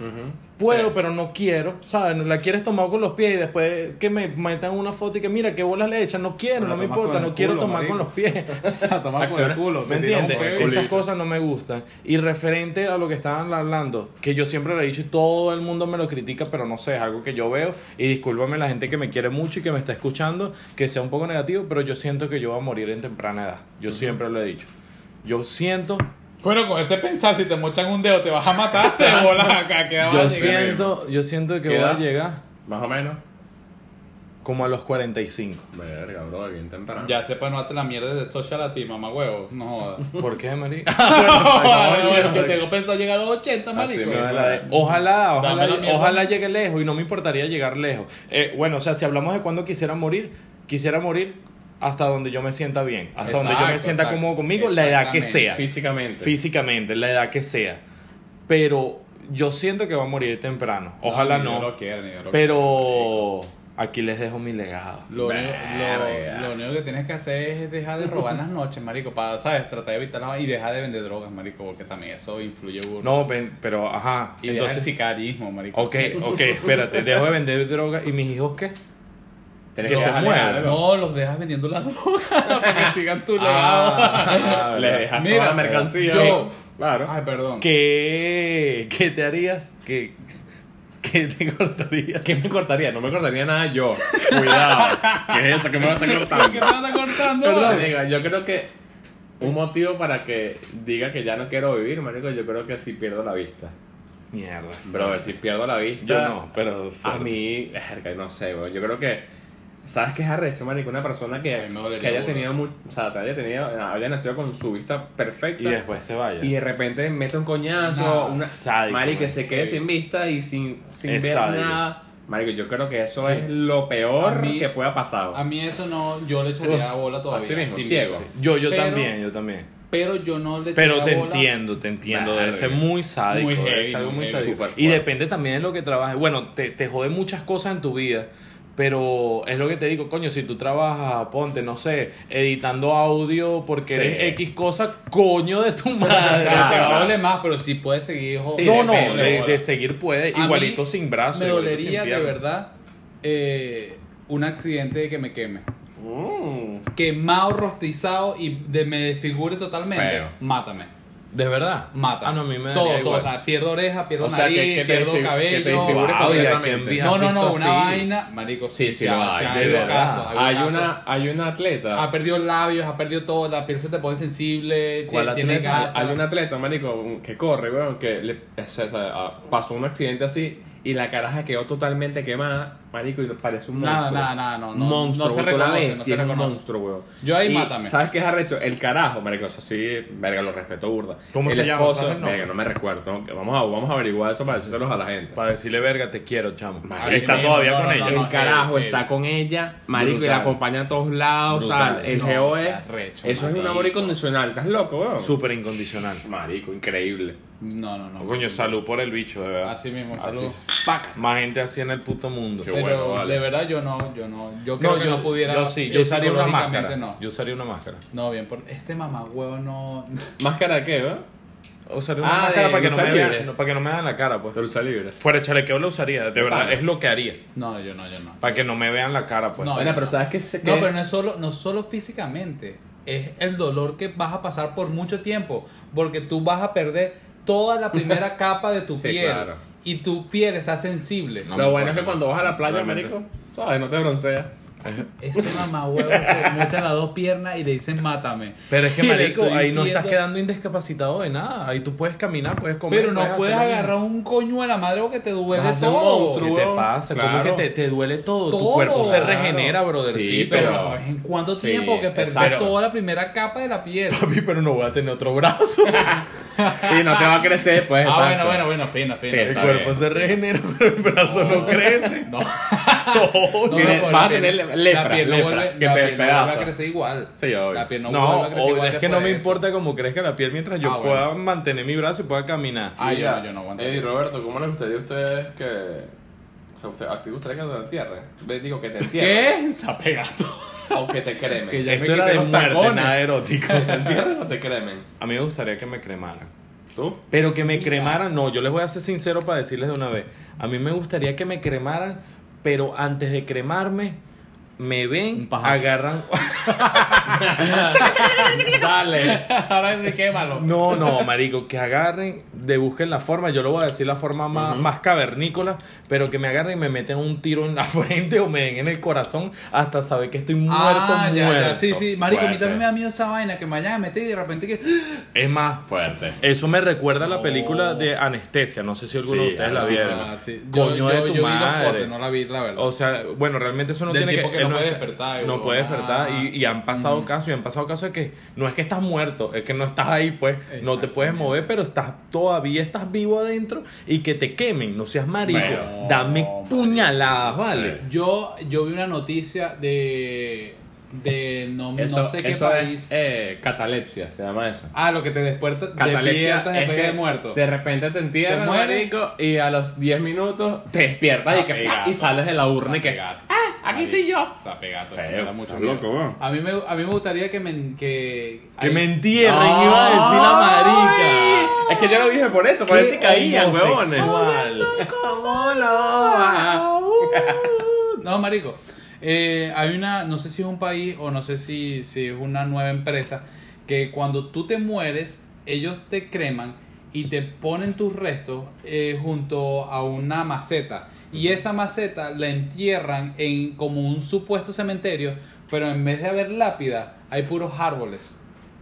Puedo, Sí. pero no quiero, ¿sabes? La quieres tomar con los pies y después que me metan una foto y que mira, qué bolas le echan. No quiero, Pero no me importa, con no quiero culo, tomar con los pies. [laughs] A tomar por el culo. ¿Me entiendes? Esas cosas no me gustan. Y referente a lo que estaban hablando, que yo siempre lo he dicho y todo el mundo me lo critica, pero no sé, es algo que yo veo. Y discúlpame la gente que me quiere mucho y que me está escuchando, que sea un poco negativo, pero yo siento que yo voy a morir en temprana edad. Yo siempre lo he dicho. Yo siento, Bueno, con ese pensar, si te mochan un dedo, te vas a matar, se bolas acá. A yo llegar. siento, yo siento que ¿Qué voy a llegar Más o menos. como a los 45. Verga, bro, bien temprano. Ya sepa, no hazte la mierda de social a ti, mamá huevo. No jodas. [laughs] ¿Por qué, María? [laughs] Bueno, [laughs] bueno, que tengo pensado llegar a los 80, Así marico. Ojalá, ojalá llegue lejos y no me importaría llegar lejos. Eh, bueno, o sea, si hablamos de cuándo quisiera morir, quisiera morir hasta donde yo me sienta bien, hasta donde yo me Exacto, sienta exacto. cómodo conmigo, la edad que sea, Físicamente. físicamente, la edad que sea. Pero yo siento que va a morir temprano. Ojalá no. Yo lo quiero, lo pero aquí les dejo mi legado. Lo lo, lo único que tienes que hacer es dejar de robar las noches, marico, para, ¿sabes? Tratar de evitar la- y dejar de vender drogas, marico, porque también eso influye burro. No, ven, pero ajá. y dejar el Entonces, sicarismo, marico. ok, ok, espérate, dejo de vender droga y mis hijos qué? Tienes que se muevan. No, los dejas vendiendo la droga para [laughs] que [laughs] sigan tu legado. Ah, Le dejas Mira, toda la mercancía. yo- Claro. Ay, perdón. ¿Qué, qué te harías? ¿Qué, qué te cortarías? ¿Qué me cortaría? No me cortaría nada yo. [laughs] Cuidado. ¿Qué es eso que me va a estar ¿Por qué cortando? te vas a estar cortando? Perdón, diga, yo creo que un motivo para que diga que ya no quiero vivir, marico, yo creo que si pierdo la vista. Mierda. Bro, si pierdo la vista. Yo no, pero. A mí, no sé, güey. Yo creo que. ¿Sabes qué es arrecho, marico? Una persona que, que haya tenido. mu- O sea, que haya tenido. Haya nacido con su vista perfecta. Y después se vaya. Y de repente mete un coñazo, No, una, sádico, marico, que se quede sin vista y sin, sin ver sádico. nada. Marico, yo creo que eso Sí. es lo peor mí- que pueda pasar. A mí eso no, yo le echaría Uf, bola todavía. así mismo, sin ciego. Yo, yo Pero- también, yo también. Pero yo no le echaría Pero te bola. entiendo, te entiendo. Debe ser muy sádico. Muy heavy, algo muy sádico. Y depende también de lo que trabajes. Bueno, te, te jode muchas cosas en tu vida. Pero es lo que te digo, coño, si tú trabajas, ponte, no sé, editando audio porque Sí. eres X cosa, coño de tu madre. te va a doler más, pero sí puedes seguir. Sí, no, no, de, seguir puede, A igualito sin brazos. Me dolería de verdad eh, un accidente de que me queme. Mm. Quemado, rostizado y de, me desfigure totalmente. Feo. Mátame. ¿De verdad? Mátame. Ah, no, a mí me Todo, daría todo. igual. O sea, pierdo oreja, pierdo O sea, que- nariz, que te pierdo desfi- que te cabello. desfigure Wow, y a completamente. quién vi- no, no, no, una así? vaina. Marico, Sí, sí, lo hay, de casos, una, hay una atleta. Ha perdido labios, ha perdido todo, la piel se te pone sensible, ¿Cuál tiene atleta? gasa. Hay un atleta, marico, que corre, weón, que le, o sea, ah, pasó un accidente así y la caraja quedó totalmente quemada, marico, y parece un Nada, monstruo. nada, nada, no, Un no, monstruo, no se reconoce, no se un reconoce. monstruo, weón. Yo ahí Y, mátame. ¿Sabes qué es arrecho? El carajo, marico, eso sí, verga, lo respeto burda. ¿Cómo el se llama? Verga, no me recuerdo. ¿no? Vamos a, vamos a averiguar eso para decírselos a la gente. Para decirle, verga, te quiero, chamo. Así Está mismo, todavía no, con no, ella. no, el no, carajo está con ella, marico, y la acompaña a todos lados. O Brutal. sea, el No, geo qué es. arrecho, eso es un marico. amor incondicional. ¿Estás loco, weón? Súper incondicional. Marico, increíble. No, no, no. No, coño, salud por el bicho, de verdad. Así mismo, Así. salud. Paca. Más gente así en el puto mundo. Qué Pero bueno, vale. de verdad yo no, yo no, yo creo que no pudiera. yo sí, yo usaría una máscara. No. Yo usaría una máscara. no, bien, por este mamagüevo no. ¿Máscara de qué, weón? Usaría una Ah, máscara de para que, no me vean, no, para que no me vean la cara, pues. De lucha libre. Fuera de chalequeo lo usaría, de verdad, Vale. es lo que haría. No, yo no, yo no. Para que no me vean la cara, pues. No, Bueno, yo pero no. ¿sabes qué? se- No, pero no es solo, no solo físicamente, es el dolor que vas a pasar por mucho tiempo, porque tú vas a perder toda la primera [laughs] capa de tu Sí, piel claro. y tu piel está sensible. No Lo bueno es que cuando vas a la playa, marico, ¿sabes? No te bronceas. Este [laughs] mamagüevo se mocha las dos piernas y le dicen mátame. Pero es que, [laughs] marico, ahí no estás quedando indiscapacitado de nada. Ahí tú puedes caminar, puedes comer. Pero no puedes agarrar un coño a la madre porque te duele todo. monstruo. ¿Qué te pasa? ¿Cómo Claro. que te, te duele todo? Todo. Tu cuerpo se Claro. regenera, brother. Sí, Pero, pero- no sabes en cuánto Sí, tiempo que exacto. toda la primera capa de la piel. Papi, pero no voy a tener otro brazo. Sí, no te va a crecer, pues. ah, exacto. bueno, bueno, bueno, fina, fina. Sí, El cuerpo bien. se regenera, [laughs] pero el brazo no crece. [laughs] [laughs] No. No, No, Tienes- no, vas, a tener, lepra, la piel no vuelve, que la te piel vuelve a crecer igual. Sí, obvio. La piel no, No, vuelve a crecer o- igual es que no me importa como crezca la piel mientras yo Ah, bueno. pueda mantener mi brazo y pueda caminar. Ah, Mira, yo no aguanto. Eddie Roberto, ¿cómo les gustaría a ustedes que. O sea, usted, ¿a ti gustaría que te entierren? Ve, Digo, que te entierren. ¿Qué? Zapegato. O que te cremen. Que ya- Esto me era de los muerte, tacones. nada erótico. ¿Te entierren o te cremen? A mí me gustaría que me cremaran. ¿Tú? Pero que me cremaran, no, yo les voy a ser sincero para decirles de una vez. A mí me gustaría que me cremaran, pero antes de cremarme, me ven, agarran. [laughs] Dale. Ahora sí, quémalo. No, no, marico, que agarren, de busquen la forma, yo lo voy a decir la forma más, más cavernícola, pero que me agarren y me meten un tiro en la [laughs] frente o me den en el corazón hasta saber que estoy muerto, Ah, ya, muerto. ya. Sí, sí, marico, a mí también me da miedo esa vaina que me vayan a meter y de repente que. Es más, Fuerte. eso me recuerda a la película de Anestesia, no sé si alguno de Sí, ustedes la ah, vieron. Ah, sí. Coño de tu vi los madre. cortes, no la vi, la verdad. O sea, bueno, realmente eso no Del tiene que no puede despertar, No puede despertar. Ah. Y, y han pasado casos, y han pasado casos de que no es que estás muerto, es que no estás ahí, pues. No te puedes mover, pero estás todavía estás vivo adentro y que te quemen. No seas marico. Pero- Dame No, puñaladas, ¿vale? yo, yo vi una noticia de. de no, Eso, no sé qué eso país. es eh, catalepsia, se llama eso. Ah, lo que te despierta, Catalepsia es después que de muerto. de repente te entierran, Te mueres. marico, y a los 10 minutos te despiertas y, que, y sales de la urna y que... Zapegato. ¡Ah, aquí estoy yo! Sí, me da mucho miedo. loco. A mí, me, a mí me gustaría que me. Que, Que me entierren, iba a decir la marica. Es que yo lo dije por eso, por eso Qué caían, huevones. homosexual. ¿Cómo lo [laughs] No, marico. Eh, hay una, no sé si es un país o no sé si, si es una nueva empresa, que cuando tú te mueres, ellos te creman y te ponen tus restos eh, junto a una maceta. Y esa maceta la entierran en como un supuesto cementerio, pero en vez de haber lápida, hay puros árboles.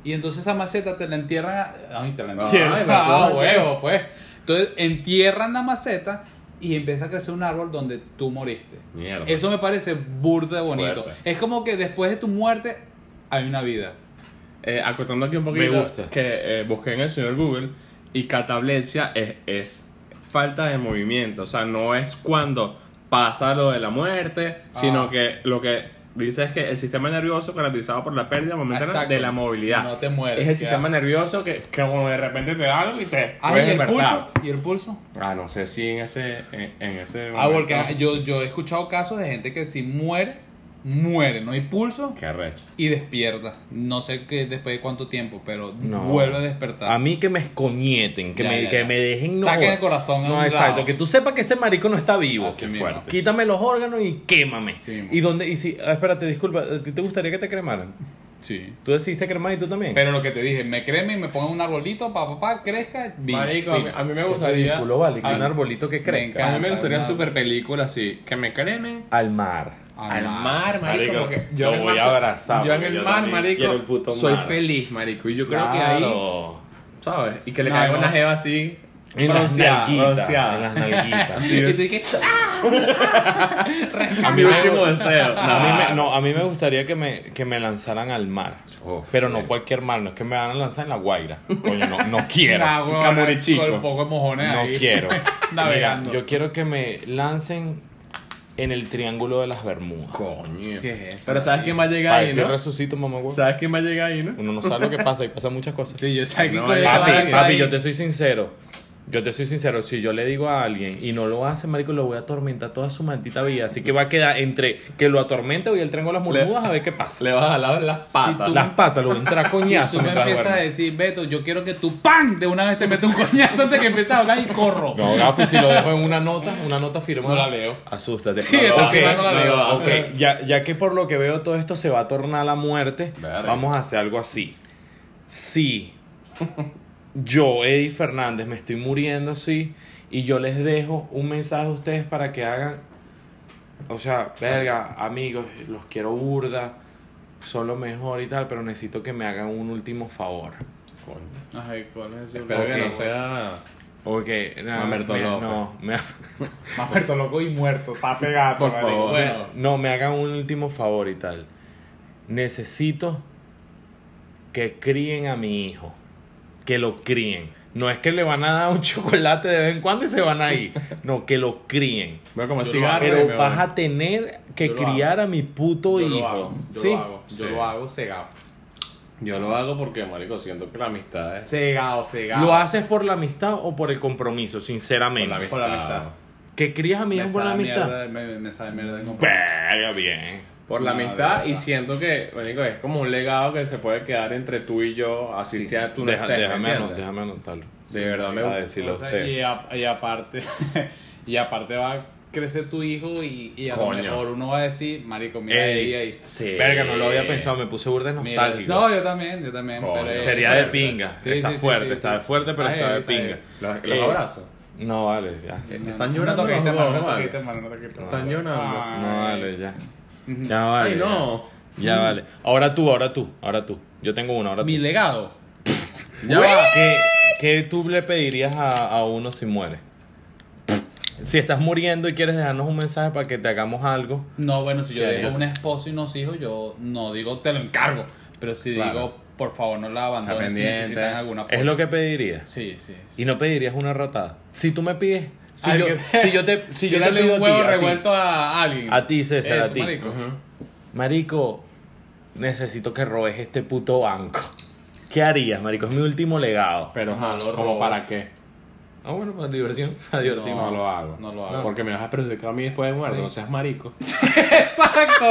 Y entonces esa maceta te la entierran. a- Ay, te la entierran. Ay, ah, ¿cómo huevo, pues. Entonces entierran la maceta y empieza a crecer un árbol donde tú moriste. Mierda. Eso me parece burda bonito. Fuerte. Es como que después de tu muerte hay una vida. Eh, acotando aquí un poquito, Me gusta. que eh, busqué en el señor Google y catalepsia es, es falta de movimiento, o sea, no es cuando pasa lo de la muerte, sino Ah. que lo que dice es que el sistema nervioso caracterizado por la pérdida momentánea Exacto. de la movilidad. No te mueres, Es el ya. sistema nervioso que, que como de repente te da algo y te Ah, ¿y el despertar. pulso? ¿Y el pulso? Ah, no sé si en ese en, en ese Ah, momento- porque yo, yo he escuchado casos de gente que si muere, muere, no hay pulso Qué arrecho. y despierta. No sé qué después de cuánto tiempo, pero No. vuelve a despertar. A mí que me escoñeten, que, Ya, me, ya, que ya. me dejen no. Saquen el corazón a No, un exacto. lado. Que tú sepas que ese marico no está vivo. Así fuerte. Quítame los órganos y quémame. Sí, y donde, y si, ah, espérate, disculpa, ¿a ti te gustaría que te cremaran? Sí. ¿Tú decidiste cremar y tú también? Pero lo que te dije, me cremen, me pongan un arbolito, pa, pa, pa, crezca. Marico, a mí, a mí me gustaría ridículo, vale, que a, un arbolito que Me crezca. a mí me gustaría Encanta, super película así, que me cremen Al mar. Al mar, marico, Marico, porque lo en el voy a soy- abrazar, Yo en el yo mar, marico, soy mar. feliz, marico. Y yo creo que ahí, Claro. ¿sabes? Y que le No, caiga no. una jeva así, En las bronceada, nalguitas. bronceada. En las nalguitas. Sí, [laughs] Y tú dices, [laughs] a mi último deseo. A mí, me, no, a mí me gustaría que me, que me lanzaran al mar. Uf, pero no bien. cualquier mar, no es que me van a lanzar en la Guaira. Coño, no, no [laughs] quiero. Ah, camurichico. Con un poco de mojones No ahí. quiero. Navegando. Mira, yo quiero que me lancen en el Triángulo de las Bermudas. Coño. ¿Qué es eso? Pero ¿sabes quién va a llegar ahí, decir no? resucito, mamá huevo. ¿Sabes quién va a llegar ahí, no? Uno no sabe lo que pasa y pasan muchas cosas. Sí, yo sé que No, tú- papi, Papi, que- papi, yo te soy sincero. Yo te soy sincero, si yo le digo a alguien y no lo hace, marico, lo voy a atormentar toda su maldita vida. Así que va a quedar entre que lo atormente o y el triángulo de las Bermudas a ver qué pasa. Le vas a jalar las patas. tú- Las patas, lo voy a entrar a [laughs] Si coñazo tú me empiezas a decir, Beto, yo quiero que tú ¡pam! de una vez te metas un coñazo antes que empieces a hablar y corro. No, Gafi, si lo dejo en una nota, una nota firmada. No la leo. Asústate. Sí, pensando la no, leo. no, O ok, sea, ya, ya que por lo que veo todo esto se va a tornar a la muerte, vamos a hacer algo así. Si yo, Eddie Fernández, me estoy muriendo así y yo les dejo un mensaje a ustedes para que hagan, o sea, verga, amigos, los quiero burda, son lo mejor y tal, pero necesito que me hagan un último favor. Coño. Ay, ¿cuál es ese? Espero que no sea... Ok, no, Mamerto me- López. no, me, loco [laughs] y muerto. Está pegado. Por favor. Bueno, No, me hagan un último favor y tal. Necesito que críen a mi hijo. Que lo críen. No es que le van a dar un [laughs] chocolate de vez en cuando y se van a ir. No, que lo críen. Voy a comer cigarro. Pero vas voy. a tener que criar a mi puto Yo hijo. lo hago, yo ¿Sí? lo hago, yo Sí. lo hago cegado. Yo lo hago porque, marico, siento que la amistad es Cegado, cegado. ¿Lo haces por la amistad o por el compromiso, por sinceramente? la amistad. Por la amistad. ¿Que crías a mi hijo por la amistad? mierda, me, me sabe mierda de. Verga, bien. Por la No, amistad y siento que, marico, es como un legado que se puede quedar entre tú y yo, así sea tú no Deja- estés, ¿me déjame, entiendes? anot- déjame anotarlo. De verdad me gusta. decirlo a O sea, usted. y, a- y aparte, [laughs] y aparte va a crecer tu hijo y, y a Coño. lo mejor uno va a decir, marico, mira Ey, ahí, ahí. Sí. Verga, no lo había pensado, me puse burda nostálgico. no, yo también, yo también. Pero Sería de pinga. Sí, está fuerte, sí, está sí. fuerte, pero Está está de pinga. ¿Los, los Eh, abrazos? No, vale, ya. No, Están no, llorando No toquiste, mano, no vale. toquiste, mano, no toquiste. Están llorando. No, vale, ya. Ya vale. Ay, no. Ya, Ya vale. Ahora tú, ahora tú, ahora tú. Yo tengo uno, ahora tú. Mi legado. [laughs] Ya va. ¿Qué, qué tú le pedirías a, a uno si muere? Si estás muriendo y quieres dejarnos un mensaje para que te hagamos algo. No, bueno, si yo ¿Qué tengo harías? un esposo y unos hijos, yo no digo te lo encargo. Pero si Claro. digo, por favor, no la abandonen si necesitan alguna apoyo. Es lo que pedirías. Sí, sí. sí. Y no pedirías una rotada. Si tú me pides. Si, yo, si te. Si yo te pido un a huevo a ti. revuelto a alguien. A ti, César, a Eso, ti. marico. Marico, necesito que robes este puto banco. [laughs] ¿Qué harías, marico? Es mi último legado. Pero, No ajá, lo ¿como robo. para qué? Ah, bueno, para diversión. [laughs] Para divertirme. No, lo hago. No lo hago. Porque me vas a perjudicar a mí después de muerto. Sí. No seas marico. [laughs] Exacto.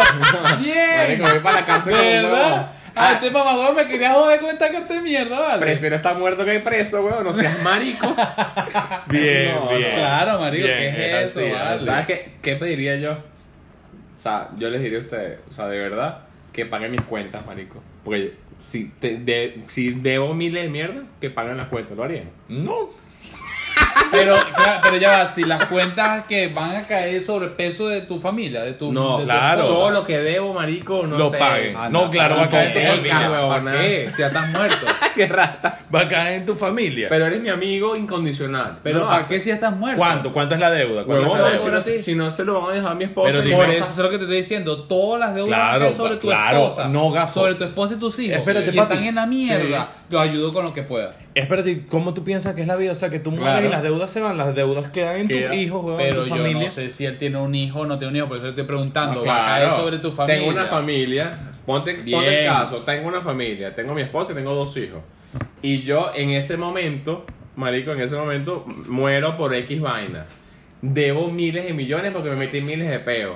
Bien. Marico, voy para la cárcel con un. ¿Verdad? Ah, este mamagüey me quería joder con esta carta de mierda, ¿vale? Prefiero estar muerto que preso, weón. No seas marico. [laughs] Bien, No, bien. Claro, marico, Bien, ¿qué es eso? así, vale? ¿Sabes qué, qué pediría yo? O sea, yo les diría a ustedes, o sea, de verdad, que paguen mis cuentas, marico. Porque si, te, de- si debo miles de mierda, que paguen las cuentas, ¿lo harían? No. Pero, claro, pero ya va, si las cuentas que van a caer sobre el peso de tu familia, de tu No, de tu claro. esposa. Todo lo que debo, marico, no Lo sé. paguen. Ah, No, claro, va a caer en tu familia. huevona. ¿Para qué? Si ya estás muerto. [laughs] qué rata. Va a caer en tu familia. Pero eres mi amigo incondicional. Pero No ¿para qué si ya estás muerto? ¿Cuánto? ¿Cuánto es la deuda? ¿Cuánto Huevón, es la si, deuda? no, si no se lo van a dejar a mi esposa, Pero y dime- Por eso es lo que te estoy diciendo. Todas las deudas Claro, que caen sobre tu claro, esposa, no, gafo. sobre tu esposa y tus hijos, Espérate, papi. están en la mierda, los ayudo con lo que pueda. Espérate, ¿cómo tú piensas que es la vida? O sea, que tú mueres Claro. y las deudas se van, las deudas quedan en Queda- tus hijos, weón, en Pero tu yo familia. no sé si él tiene un hijo o no tiene un hijo, por eso te estoy preguntando. ¿Va a caer sobre tu familia? Tengo una familia. Ponte, ponte Bien. el caso. Tengo una familia. Tengo mi esposa y tengo dos hijos. Y yo en ese momento, marico, en ese momento muero por X vaina. Debo miles de millones porque me metí miles de peos.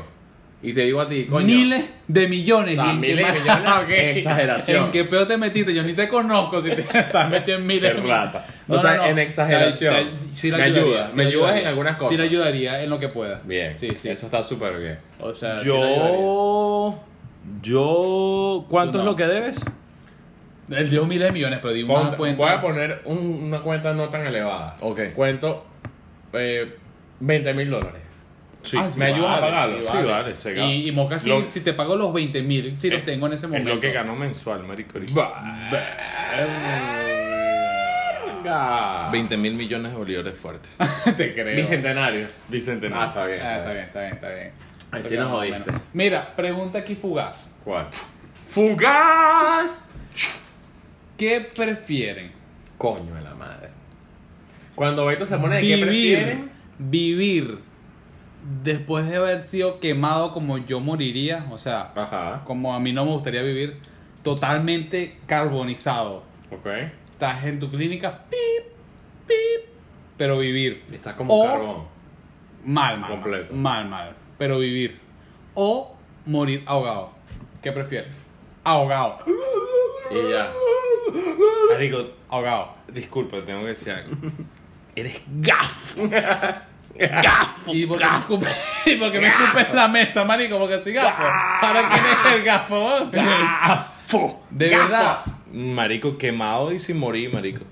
Y te digo a ti, coño. Miles de millones. O sea, ¿Y en qué miles de más? millones [laughs] Ah, ok. en exageración. ¿En qué peor te metiste? Yo ni te conozco si te [laughs] estás metido en miles Qué de millones. rata. O sea, en exageración. La- la- sí la Me ayudaría, ayuda, sí me ayudas ayudaría. en algunas cosas. Sí le ayudaría en lo que pueda. Bien. Sí, sí. Eso está súper bien. O sea, sí la ayudaría. Yo. Yo. ¿Cuánto no. es lo que debes? Él dio miles de millones, pero di una Ponte- cuenta. Voy a poner un- una cuenta no tan elevada. Ok. Cuento eh, 20 mil dólares. Sí. Ah, sí ¿Me ayudas a vale, pagarlo? Sí, vale, se gana. Y, y Moca, si, Lo- si te pago los 20 mil, si los tengo en ese Es momento. lo que ganó mensual, marico. Venga. 20 mil millones de bolívares fuertes. [laughs] te creo. Bicentenario. Bicentenario. Ah, está bien. Ah, está bien, está bien, está bien. Ahí sí Porque nos más o jodiste. menos. Mira, pregunta aquí fugaz. ¿Cuál? ¡Fugaz! ¿Qué prefieren? Coño de la madre. Cuando Beto se pone de qué prefieren. vivir después de haber sido quemado como yo moriría, o sea, Ajá. como a mí no me gustaría vivir, totalmente carbonizado. Ok. Estás en tu clínica, pip, pip, pero vivir. Está como O- carbón. Mal, mal. Completo. Mal, mal. Pero vivir. O morir ahogado. ¿Qué prefieres? Ahogado. Y ya. Marico, Ahogado. disculpa, tengo que decir algo. [laughs] Eres gafo. [laughs] gafo. ¿Y por qué me escupe, [laughs] ¿y por qué me escupe en la mesa, marico? Porque soy gafo. ¿Para quién es el gafo? Gafo. De Gafo. verdad. Marico, quemado y sin morir, marico.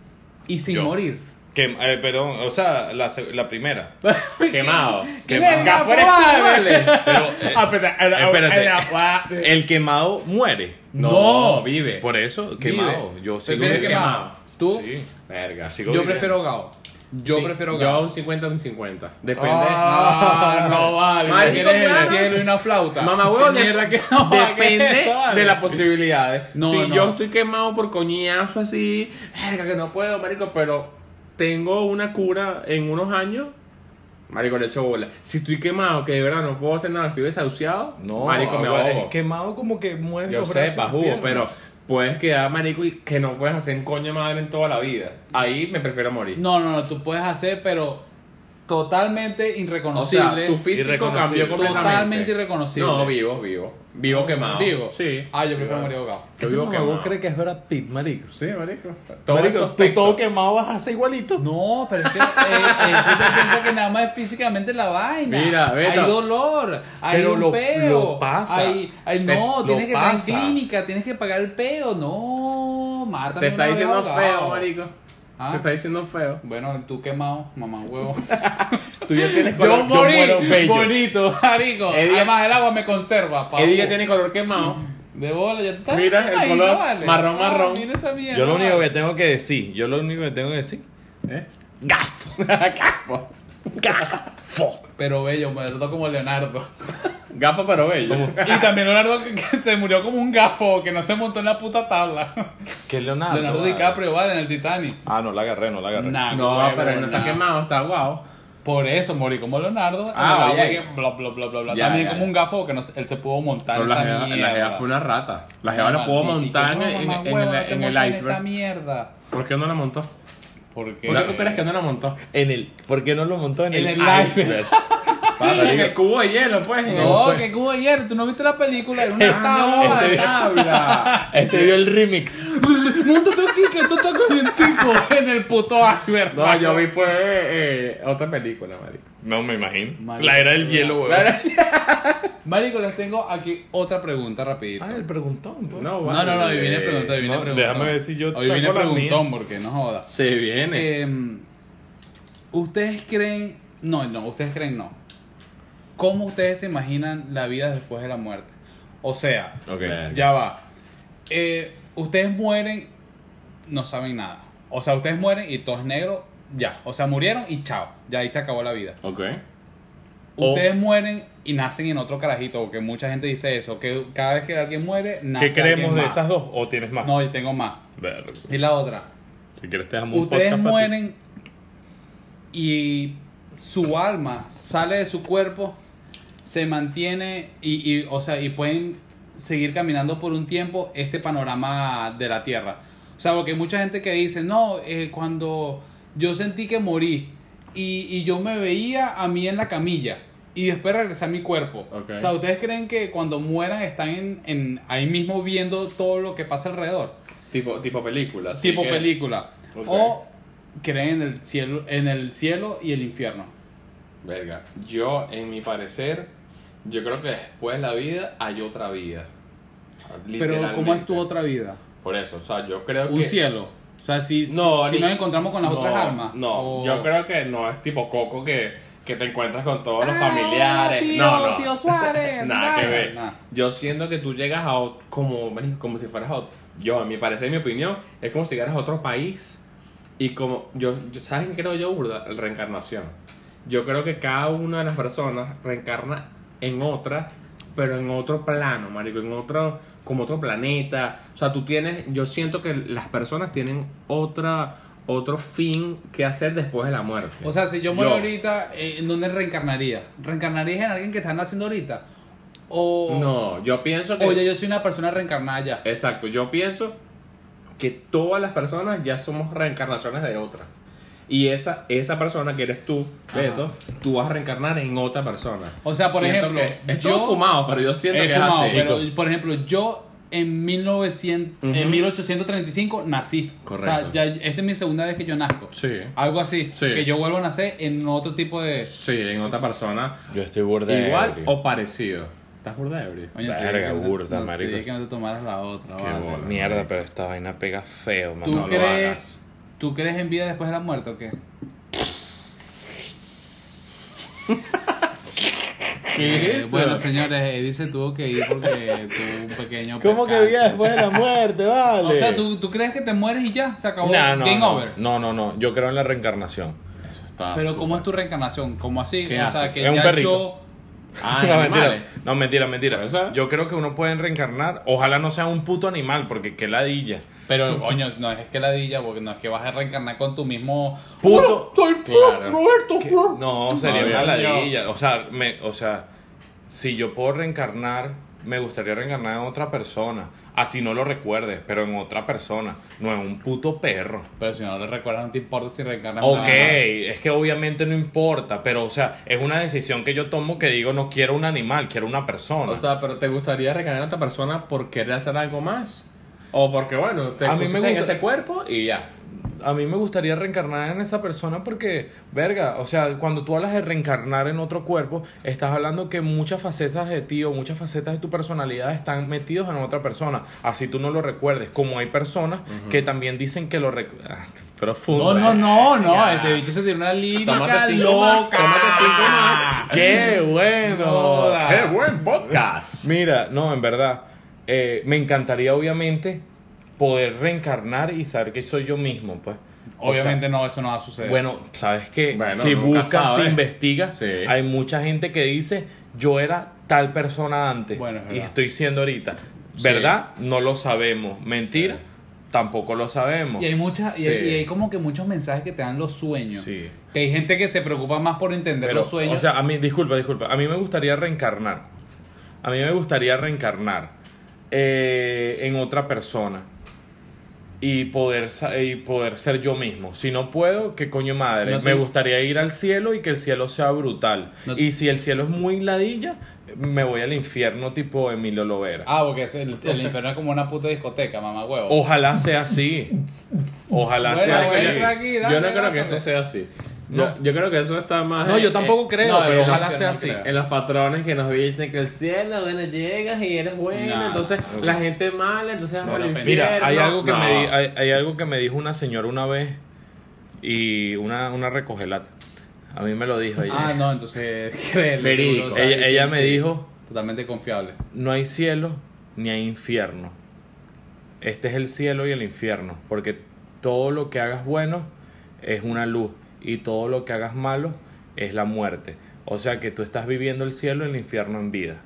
Y sin Yo. morir. Que, eh, perdón, o sea, la, la primera. [laughs] Quemado. ¿Quién Quemado. Gafo gafo, eres tú, vale? vale. Pero, [laughs] eh, espérate. espérate. El quemado muere. No, vive. Por eso, quemado. Yo sigo ¿Prefieres vivo. quemado? ¿Tú? Sí. Verga. Sigo Yo vivo. prefiero ahogado. Yo Sí, prefiero Yo un 50 un 50. Depende. Ah, no vale. Marico, ¿Quieres el claro. cielo y una flauta? Mamá huevo, ¿Qué de- mierda que no, depende ¿qué es [laughs] eso, vale? de las posibilidades. No, si no. yo estoy quemado por coñazo así, que no puedo, marico, pero tengo una cura en unos años, marico, le echo bola. Si estoy quemado, que de verdad no puedo hacer nada, estoy desahuciado, No, marico, me ahogo. es quemado como que mueve Yo sé, pa' jugo, pero puedes quedar, marico, y que no puedes hacer un coño madre en toda la vida. Ahí me prefiero morir. No, no, no, tú puedes hacer, pero totalmente o sea, irreconocible. tu físico cambió completamente. Totalmente irreconocible. No, vivo, vivo. Vivo quemado. Vivo. Sí. Ah, yo prefiero morir ahogado. Yo vivo quemado. cree que es Brad Pitt, marico. Sí, marico. Todo marico, tú todo quemado vas a ser igualito. No, pero es que eh, eh, tú te piensas que nada más es físicamente la vaina. Mira, Beto. Hay dolor, hay Pero un lo- peo. lo pasa. Hay, hay- no, tienes que estar en pasas. clínica, tienes que pagar el peo. No, mátame Te está diciendo feo, marico. Ah. Te está diciendo feo. Bueno, tú quemado, mamá huevo. [laughs] Tú ya tienes Yo color. morí muero bello. bonito, marico. Eddie- Además, el agua me conserva. papu. Eddie ya tiene color quemado. De bola, ya tú estás Mira, el color vale. marrón, Ah, marrón. mira esa mierda, Yo lo único que tengo que decir, yo lo único que tengo que decir, ¿Eh? gafo. [laughs] Gafo. Gafo. Pero bello, muerto como Leonardo. Gafo pero bello. Y también Leonardo que, que se murió como un gafo, que no se montó en la puta tabla. ¿Qué es Leonardo? Leonardo vale? DiCaprio, vale, en el Titanic. Ah, no la agarré, no la agarré. Nah, No, huevo, pero él no está nah. quemado, está guau. Por eso morí como Leonardo. Ah, que bla, bla, bla, bla, bla. Ya, También ya, como ya. un gafo que no, él se pudo montar Pero en la esa jeva, mierda. la jeva fue una rata. La jeva la pudo montar en, ¿cómo, en- en en el iceberg. mierda. ¿Por qué no la montó? Porque ¿Por qué tú crees que no la montó? En el, ¿Por qué no lo montó en, En el, el iceberg? [laughs] En el cubo de hielo, pues. el- No, que cubo ayer, tú no viste la película, era una Ah, tabla. la tabla. Este vio [laughs] el remix. Móntate aquí que tú estás calientico en el puto iceberg. No, yo vi fue eh, otra película, marico. No me imagino. Marico, la era del hielo, güey. [laughs] Marico, les tengo aquí otra pregunta rapidito. Ah, el preguntón. pues. No, No, no, no, hoy viene preguntón, hoy viene no, preguntón. déjame ver si yo Hoy viene preguntón porque no joda. Se viene. Eh, ¿Ustedes creen, no, no, ustedes creen no. ¿Cómo ustedes se imaginan la vida después de la muerte? O sea, ya va. Eh, ustedes mueren, no saben nada. O sea, ustedes mueren y todo es negro, ya. O sea, murieron y chao. Ya ahí se acabó la vida. ok. O- Ustedes mueren y nacen en otro carajito, porque mucha gente dice eso, que cada vez que alguien muere, nace ¿Qué creemos de más. esas dos? ¿O tienes más? No, yo tengo más. Verga. Y la otra, Si quieres te damos ustedes mueren y su alma sale de su cuerpo, se mantiene y, y, o sea, y pueden seguir caminando por un tiempo este panorama de la Tierra. O sea, porque hay mucha gente que dice, no, eh, cuando yo sentí que morí y, y yo me veía a mí en la camilla y después regresé a mi cuerpo. Ok. O sea, ¿ustedes creen que cuando mueran están en, en- ahí mismo viendo todo lo que pasa alrededor? Tipo, tipo película. tipo que- película. Ok. O creen en el cielo, en el cielo y el infierno. Verga. Yo, en mi parecer, yo creo que después de la vida hay otra vida. Pero ¿cómo es tu otra vida? Por eso, o sea, yo creo Un que... cielo. O sea, si, No, si ni- nos encontramos con las no, otras almas. No, o- yo creo que no es tipo Coco que, que te encuentras con todos los Ah, familiares. tío, no, no. tío Suárez, [laughs] Nada que ver. Nah. Yo siento que tú llegas a ot- como, como si fueras a ot- yo, a mi parecer, en mi opinión, es como si llegaras a otro país y como yo, yo ¿sabes qué creo yo, burda? La reencarnación. Yo creo que cada una de las personas reencarna en otra, pero en otro plano, marico, en otro como otro planeta. O sea, tú tienes, yo siento que las personas tienen otra otro fin que hacer después de la muerte. O sea, si yo muero ahorita, eh, ¿en dónde reencarnaría? ¿Reencarnarías en alguien que está naciendo ahorita? O, no, yo pienso que o ya yo soy una persona reencarnada ya. Exacto, yo pienso que todas las personas ya somos reencarnaciones de otras. Y esa, esa persona que eres tú, Beto, tú vas a reencarnar en otra persona. O sea, por Siento ejemplo, que- es yo- todo fumado, pero yo siento He que fumado, es así. pero, por ejemplo, yo en 1900, en Ujú. 1835 nací. Correcto. O sea, ya, esta es mi segunda vez que yo nazco. Sí. Algo así. Sí. Que yo vuelvo a nacer en otro tipo de... Sí, en otra persona. Yo estoy burda Igual ebrio. o parecido. ¿Estás burda ebrio? Te Verga, dije que no te- burda, no, marico. Te dije que no te tomaras la otra. Qué vale. bola. Mierda, pero esta vaina pega feo, man. ¿Tú, No lo hagas. ¿Tú crees en vida después de la muerte o qué? ¿Qué Eh, bueno, señores, Eddie se tuvo que ir porque tuvo un pequeño [laughs] ¿Cómo que vida después de la muerte, vale? O sea, ¿tú, ¿tú crees que te mueres y ya? Se acabó. No, no, Game no, over. no, no, no. Yo creo en la reencarnación. Eso está Pero. ¿cómo es tu reencarnación? ¿Cómo así? ¿Qué o sea, que Es un ya perrito. yo... Ah, no, animales. mentira. No, mentira, mentira. ¿Eso? Yo creo que uno puede reencarnar. Ojalá no sea un puto animal, porque qué ladilla. Pero, coño, no es que ladilla, porque no es que vas a reencarnar con tu mismo. Puto. Soy Claro. Roberto. Que- No, sería No, una ladilla. O sea, me, o sea, si yo puedo reencarnar, me gustaría reencarnar en otra persona. Así no lo recuerdes, pero en otra persona, no en un puto perro. Pero si no le recuerdas, no te importa si reencarnas. Ok, nada. es que obviamente no importa, pero o sea, es una decisión que yo tomo que digo, no quiero un animal, quiero una persona. O sea, pero ¿te gustaría reencarnar en otra persona por querer hacer algo más? O porque, bueno, te A mí me pusiste en gusta- ese cuerpo y ya. a mí me gustaría reencarnar en esa persona porque, verga, o sea, cuando tú hablas de reencarnar en otro cuerpo, estás hablando que muchas facetas de ti o muchas facetas de tu personalidad están metidos en otra persona. Así tú no lo recuerdes. Como hay personas que también dicen que lo recuerdan. [laughs] Profundo. No, no, no, no. Ya. Este bicho se tiene una lírica Tómate cinco loca. tómate cinco más. ¡Qué [laughs] bueno! Joda. ¡Qué buen podcast! Mira, no, en verdad, eh, me encantaría obviamente poder reencarnar y saber que soy yo mismo, pues. O Obviamente no, eso no va a suceder. bueno, sabes que Bueno, si buscas, si investigas, Sí. hay mucha gente que dice yo era tal persona antes Bueno, es y estoy siendo ahorita. Sí. ¿Verdad? No lo sabemos. Mentira, Sí. tampoco lo sabemos. y hay muchas, y, hay, y hay como que muchos mensajes que te dan los sueños. Sí. Que hay gente que se preocupa más por entender Pero, los sueños. O sea, a mí, disculpa, disculpa. A mí me gustaría reencarnar. A mí me gustaría reencarnar eh, en otra persona. Y poder, y poder ser yo mismo. Si no puedo, ¿qué coño madre? No te- Me gustaría ir al cielo y que el cielo sea brutal. No- Y si el cielo es muy ladilla, me voy al infierno tipo Emilio Lovera. ah, porque es el, el infierno es como una puta discoteca, mamá huevo. Ojalá sea así. [laughs] Ojalá Bueno, sea así. Yo no creo que eso sea así. No. Yo, yo creo que eso está más No, en- yo tampoco en- creo, no, pero ojalá no sea creo. así. En los patrones que nos dicen que el cielo, bueno, llegas y eres bueno, No, entonces la gente mala, entonces vamos al. Mira, hay algo que, No. me di- hay, hay algo que me dijo una señora una vez y una, una recogelata. A mí me lo dijo ella. Ah, no, entonces [laughs] Verídico. ella, ella me sí. dijo, Totalmente confiable. no hay cielo ni hay infierno. Este es el cielo y el infierno, porque todo lo que hagas bueno es una luz y todo lo que hagas malo es la muerte. O sea que tú estás viviendo el cielo y el infierno en vida.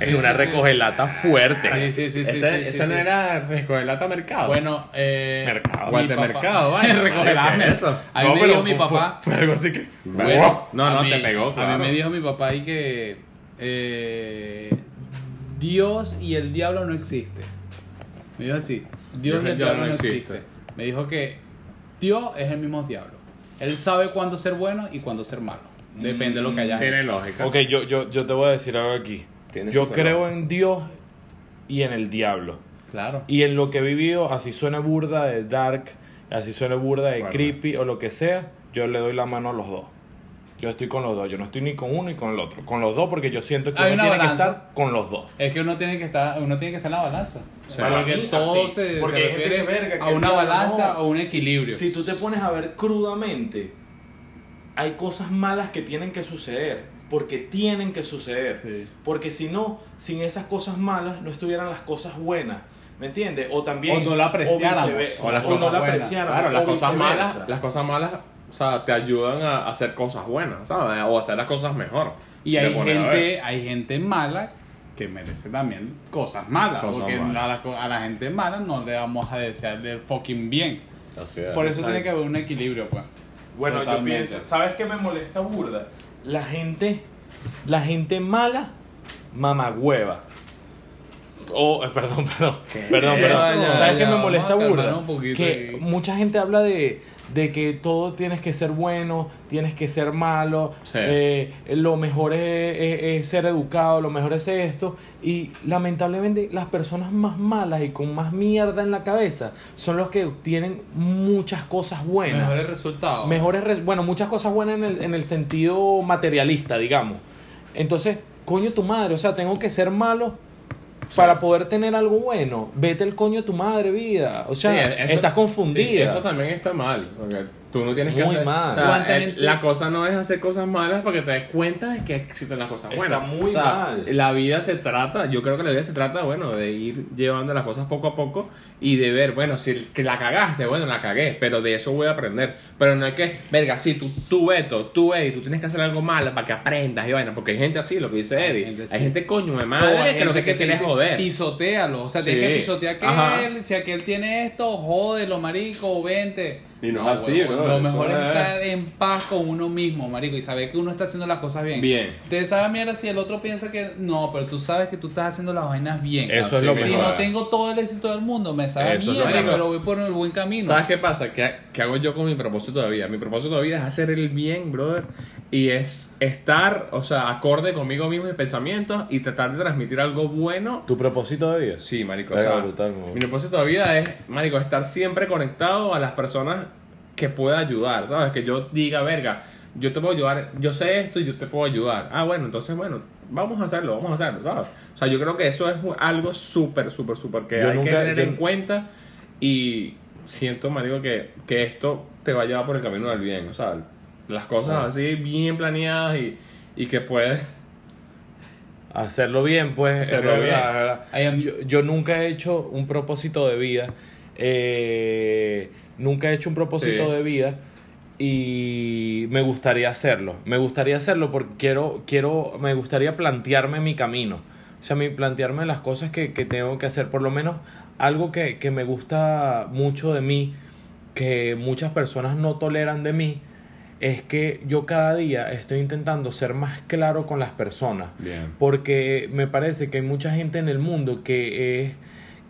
Es Sí, una sí, sí. recogelata fuerte. Sí, sí, sí, sí. ese sí, sí, ese no era Recogelata Mercado. Bueno, eh. Mercado. mi Guante papá- [laughs] Mercado, vaya. Recogelame. ¿Qué es eso? A mí No, me dijo mi papá. Fue, fue algo así que. Bueno, no, no, mí- te pegó, A mí me dijo mi papá ahí que eh, Dios y el diablo no existe. Me dijo así, Dios y el diablo no existe. Me dijo que Dios es el mismo diablo. Él sabe cuándo ser bueno y cuándo ser malo. Depende de lo que haya Tiene hecho. lógica. Ok, yo, yo, yo te voy a decir algo aquí. Tiene Yo creo en Dios y en el diablo. Claro. Y en lo que he vivido, así suena burda de dark, así suena burda de Fuerte. creepy o lo que sea, yo le doy la mano a los dos. Yo estoy con los dos, yo no estoy ni con uno ni con el otro. Con los dos porque yo siento que Hay uno una tiene que estar con los dos. Es que uno tiene que estar, uno tiene que estar en la balanza. Para porque mí, todo así. se, Porque se hay gente refiere que verga, que a una balanza no. o un equilibrio. Si tú te pones a ver crudamente, hay cosas malas que tienen que suceder, porque tienen que suceder. Sí. Porque si no, sin esas cosas malas no estuvieran las cosas buenas. ¿Me entiendes? O también. O no la apreciáramos. viceversa. O las O cosas no la buenas. apreciáramos. Claro, las o cosas viceversa. malas, las cosas malas, o sea, te ayudan a hacer cosas buenas, ¿sabes? O hacer las cosas mejor. Y hay gente, hay gente mala que merece también cosas malas. Cosas porque malas. A, la, co- a la gente mala no le vamos a desear del fucking bien. Así es. Por eso tiene que haber un equilibrio, pues. Bueno, Totalmente. yo pienso, ¿sabes qué me molesta burda? La gente, la gente mala, mamagüeva. Oh, eh, perdón, [laughs] perdón, perdón, perdón. ya, ¿Sabes qué me molesta burda? que ahí. mucha gente habla de, de que todo tienes que ser bueno, tienes que ser malo, Sí. eh, lo mejor es, es- es ser educado, lo mejor es esto. Y lamentablemente las personas más malas y con más mierda en la cabeza son los que tienen muchas cosas buenas. Mejores resultados. Mejores, res- bueno, muchas cosas buenas en el, en el sentido materialista, digamos. Entonces, coño tu madre, o sea, tengo que ser malo para poder tener algo bueno. Vete el coño de tu madre, vida. O sea, eso- estás confundida. eso también está mal. Porque Tú no tienes que Muy hacer. mal. o sea, ¿Cuánta el- gente- La cosa no es hacer cosas malas porque te des cuenta de que existen las cosas Está buenas. muy O sea, mal. La vida se trata, yo creo que la vida se trata, bueno, de ir llevando las cosas poco a poco y de ver, bueno, si que la cagaste, bueno, la cagué, pero de eso voy a aprender. Pero no es que, verga, sí, tú, tú Beto, tú Eddie, tú tienes que hacer algo malo para que aprendas y vaina, porque hay gente así, lo que dice Hay Eddie. gente Hay gente coño de madre hay que lo que, que quiere joder. Pisotealo. O sea, tienes Sí. que pisotear Ajá. aquel. Si aquel tiene esto, jódelo, marico, vente. Y no es así, bro, Lo mejor es es- estar en paz con uno mismo, marico, y saber que uno está haciendo las cosas bien. Bien. Te sabe mierda si el otro piensa que no, pero tú sabes que tú estás haciendo las vainas bien. Eso es lo. Si mejor. no tengo todo el éxito del mundo, me sabe Eso es lo mierda, mejor. pero voy por el buen camino. ¿Sabes qué pasa? ¿Qué, qué hago yo con mi propósito de vida? Mi propósito de vida es hacer el bien, brother. Y es estar, o sea, acorde conmigo mismo y pensamientos y tratar de transmitir algo bueno. ¿Tu propósito de vida? Sí, marico. o sea, brutal, mi propósito de vida es, marico, estar siempre conectado a las personas que pueda ayudar, ¿sabes? Que yo diga, verga, yo te puedo ayudar, yo sé esto y yo te puedo ayudar. Ah, bueno, entonces, bueno, vamos a hacerlo, vamos a hacerlo, ¿sabes? O sea, yo creo que eso es algo súper, súper, súper que Yo hay que tener yo- en cuenta y siento, marico, que, que esto te va a llevar por el camino del bien, o sea, las cosas Ah. así bien planeadas y, y que puedes... Hacerlo bien, pues. Hacerlo bien. Yo, yo nunca he hecho un propósito de vida. Eh, nunca he hecho un propósito Sí. de vida. Y me gustaría hacerlo. Me gustaría hacerlo porque quiero, quiero, me gustaría plantearme mi camino. O sea, mi, plantearme las cosas que, que tengo que hacer. Por lo menos algo que, que me gusta mucho de mí, que muchas personas no toleran de mí, es que yo cada día estoy intentando ser más claro con las personas. Bien. Porque me parece que hay mucha gente en el mundo que,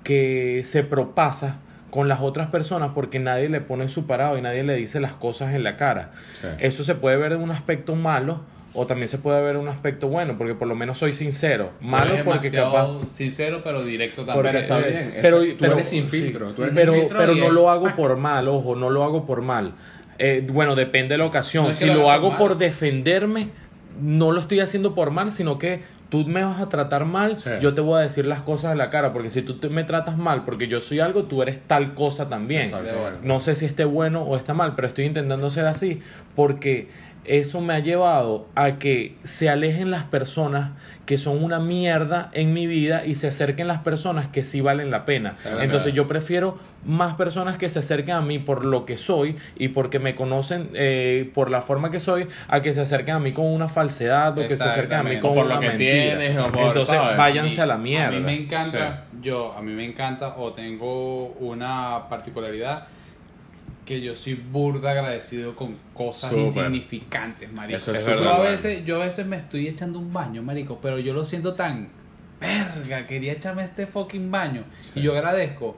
que se propasa con las otras personas porque nadie le pone su parado y nadie le dice las cosas en la cara. Sí. Eso se puede ver en un aspecto malo o también se puede ver en un aspecto bueno, porque por lo menos soy sincero. Malo porque capaz... sincero, pero directo Porque, también. está eh, bien. Eso- pero, tú pero- eres sin sí. filtro, tú eres pero, sin filtro pero no es- lo hago por mal, ojo, no lo hago por mal. Eh, bueno, depende de la ocasión. No es que si lo hago por defenderme, no lo estoy haciendo por mal, sino que tú me vas a tratar mal, Sí. yo te voy a decir las cosas en la cara, porque si tú te- me tratas mal porque yo soy algo, tú eres tal cosa también. Exacto. De. No sé si esté bueno o está mal, pero estoy intentando ser así porque eso me ha llevado a que se alejen las personas que son una mierda en mi vida y se acerquen las personas que sí valen la pena. Entonces yo prefiero más personas que se acerquen a mí por lo que soy y porque me conocen eh, por la forma que soy, a que se acerquen a mí con una falsedad o que se acerquen a mí con O por una lo que mentira. tienes, o por, Entonces ¿sabes? váyanse a la A mierda. mí me encanta, yo, a mí me encanta o tengo una particularidad que yo soy burda agradecido con cosas insignificantes, marico. Eso es súper a veces, yo a veces me estoy echando un baño, marico, pero yo lo siento tan verga, quería echarme este fucking baño Sí. y yo agradezco.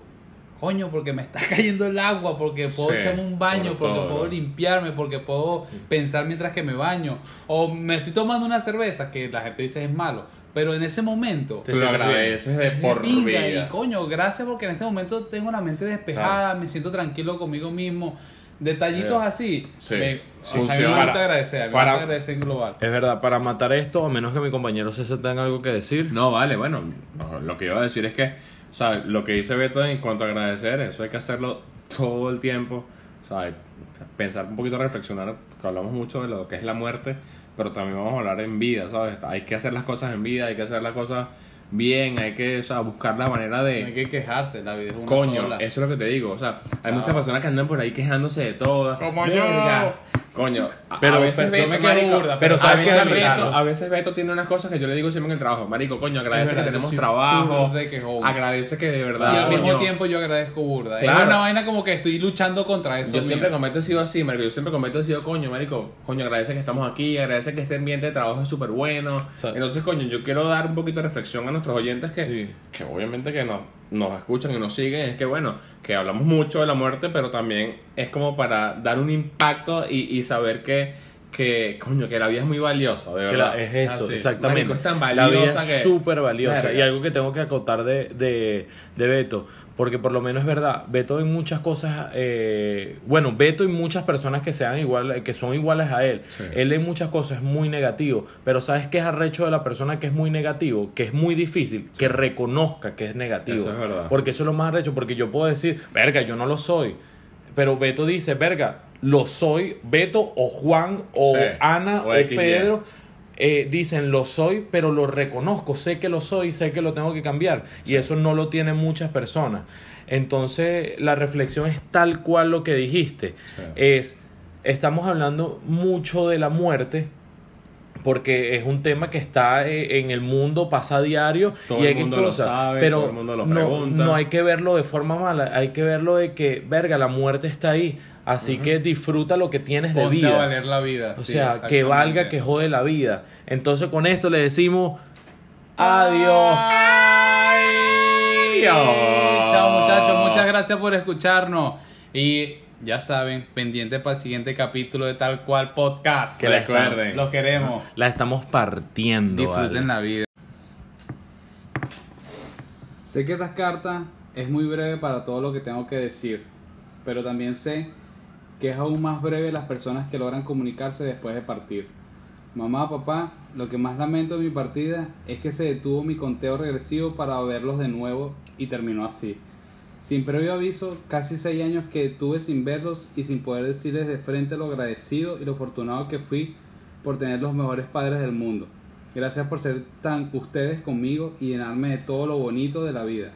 Coño, porque me está [laughs] cayendo el agua, porque puedo Sí, echarme un baño, por porque todo. puedo limpiarme, porque puedo pensar mientras que me baño. O me estoy tomando una cerveza, que la gente dice es malo, pero en ese momento Te lo agradeces de por vida. Y coño, gracias porque en este momento tengo la mente despejada, me siento tranquilo conmigo mismo. Detallitos Eh, así. sí. me, o sea, a mí me Funciona. gusta agradecer, a mí me Para- gusta agradecer en global. Es verdad, para matar esto, a menos que mi compañero César tenga algo que decir. No, vale, bueno, no, lo que iba a decir es que, ¿sabes? Lo que dice Beto en cuanto a agradecer, eso hay que hacerlo todo el tiempo, ¿sabes? Pensar un poquito, reflexionar, que hablamos mucho de lo que es la muerte, pero también vamos a hablar en vida, ¿sabes? Hay que hacer las cosas en vida, hay que hacer las cosas bien, hay que, o sea, buscar la manera de... No hay que quejarse, la vida es una Coño, sola. eso es lo que te digo. O sea, hay Chao. muchas personas que andan por ahí quejándose de todo. Como yo. Coño, a- Pero- a veces pero- Beto, me marico, burda, pero a ¿sabes veces qué es Beto, verdad? a veces Beto tiene unas cosas que yo le digo siempre en el trabajo. Marico, coño, agradece verdad, que tenemos trabajo. Agradece que de verdad. y al mismo tiempo yo agradezco burda. Claro. Es una vaina como que estoy luchando contra eso. Yo siempre cometo he sido así, marico. Yo siempre cometo he sido coño, marico. Coño, agradece que estamos aquí, agradece que este ambiente de trabajo es súper bueno. sea- Entonces, coño, yo quiero dar un poquito de reflexión a nuestros oyentes que, Sí. que obviamente que nos, nos escuchan y nos siguen. Es que, bueno, que hablamos mucho de la muerte, pero también es como para dar un impacto y, y saber que, que, coño, que la vida es muy valiosa, de verdad. la- es eso, Así. exactamente. Marico, es tan la vida valiosa es que- súper valiosa. Verga. Y algo que tengo que acotar de, de, de Beto, porque por lo menos es verdad, Beto en muchas cosas, eh, bueno, Beto y muchas personas que sean igual, que son iguales a él, Sí. él en muchas cosas es muy negativo, pero ¿sabes qué es arrecho de la persona que es muy negativo? Que es muy difícil, que reconozca que es negativo. Eso es verdad. Porque eso es lo más arrecho, porque yo puedo decir, verga, yo no lo soy. pero Beto dice, verga, lo soy, Beto o Juan o Sí, Ana o. Pedro. Eh, dicen lo soy, pero lo reconozco, sé que lo soy, sé que lo tengo que cambiar. Y eso no lo tienen muchas personas. Entonces, la reflexión es tal cual lo que dijiste. Es, estamos hablando mucho de la muerte, porque es un tema que está eh, en el mundo, pasa a diario Todo y el X mundo lo sabe, pero todo el mundo lo no, pregunta. no hay que verlo de forma mala, hay que verlo de que, verga, la muerte está ahí, así que disfruta lo que tienes de vida. a valer la vida. O sí, sea, que valga, que jode la vida. Entonces con esto le decimos adiós. Adiós. Chao muchachos, muchas gracias por escucharnos. Y ya saben, pendientes para el siguiente capítulo de Tal Cual Podcast. Que Recuerden. Los queremos. La estamos partiendo. Disfruten vale. la vida. Sé que esta carta es muy breve para todo lo que tengo que decir, pero también sé que es aún más breve las personas que logran comunicarse después de partir. Mamá, papá, lo que más lamento de mi partida es que se detuvo mi conteo regresivo para verlos de nuevo y terminó así. Sin previo aviso, casi seis años que tuve sin verlos y sin poder decirles de frente lo agradecido y lo afortunado que fui por tener los mejores padres del mundo. Gracias por ser tan ustedes conmigo y llenarme de todo lo bonito de la vida.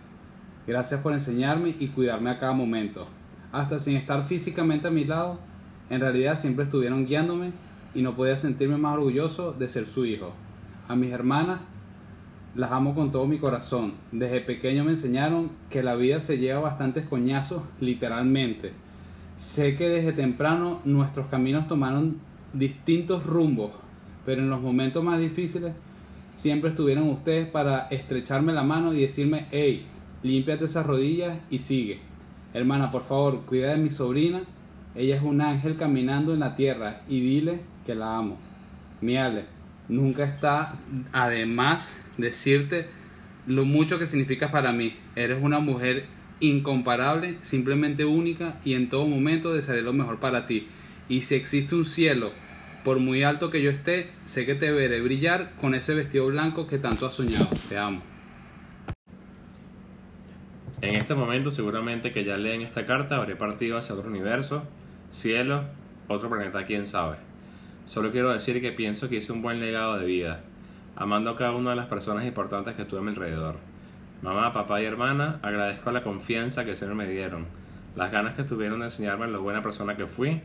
Gracias por enseñarme y cuidarme a cada momento. Hasta sin estar físicamente a mi lado, en realidad siempre estuvieron guiándome y no podía sentirme más orgulloso de ser su hijo. A mis hermanas las amo con todo mi corazón. Desde pequeño me enseñaron que la vida se lleva bastantes coñazos, literalmente. Sé que desde temprano nuestros caminos tomaron distintos rumbos, pero en los momentos más difíciles siempre estuvieron ustedes para estrecharme la mano y decirme, hey, límpiate esas rodillas y sigue. Hermana, por favor, cuida de mi sobrina. Ella es un ángel caminando en la tierra y dile que la amo. Mi Ale, nunca está además decirte lo mucho que significas para mí. Eres una mujer incomparable, simplemente única y en todo momento desearé lo mejor para ti. Y si existe un cielo, por muy alto que yo esté, sé que te veré brillar con ese vestido blanco que tanto has soñado. Te amo. En este momento, seguramente que ya leen esta carta, habré partido hacia otro universo, cielo, otro planeta, quién sabe. Solo quiero decir que pienso que hice un buen legado de vida, amando a cada una de las personas importantes que estuve a mi alrededor. Mamá, papá y hermana, agradezco la confianza que siempre me dieron, las ganas que tuvieron de enseñarme lo buena persona que fui.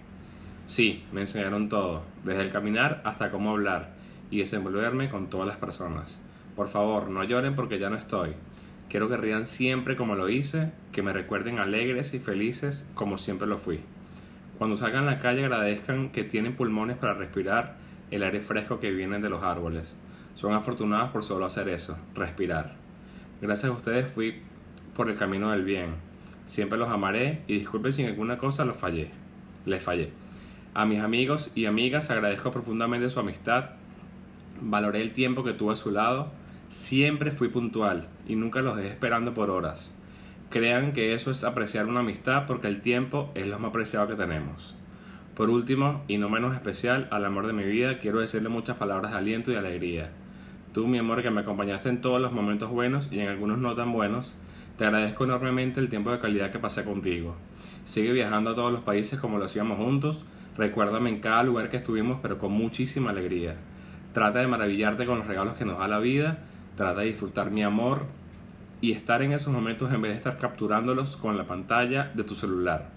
Sí, me enseñaron todo, desde el caminar hasta cómo hablar y desenvolverme con todas las personas. Por favor, no lloren porque ya no estoy. Quiero que rían siempre como lo hice, que me recuerden alegres y felices como siempre lo fui. Cuando salgan a la calle agradezcan que tienen pulmones para respirar el aire fresco que viene de los árboles. Son afortunados por solo hacer eso, respirar. Gracias a ustedes fui por el camino del bien. Siempre los amaré y disculpen si en alguna cosa los fallé. Les fallé. A mis amigos y amigas agradezco profundamente su amistad. Valoré el tiempo que tuve a su lado. Siempre fui puntual y nunca los dejé esperando por horas. Crean que eso es apreciar una amistad porque el tiempo es lo más preciado que tenemos. Por último, y no menos especial, al amor de mi vida quiero decirle muchas palabras de aliento y alegría. Tú, mi amor, que me acompañaste en todos los momentos buenos y en algunos no tan buenos, te agradezco enormemente el tiempo de calidad que pasé contigo. Sigue viajando a todos los países como lo hacíamos juntos. Recuérdame en cada lugar que estuvimos, pero con muchísima alegría. Trata de maravillarte con los regalos que nos da la vida. Trata de disfrutar mi amor y estar en esos momentos en vez de estar capturándolos con la pantalla de tu celular.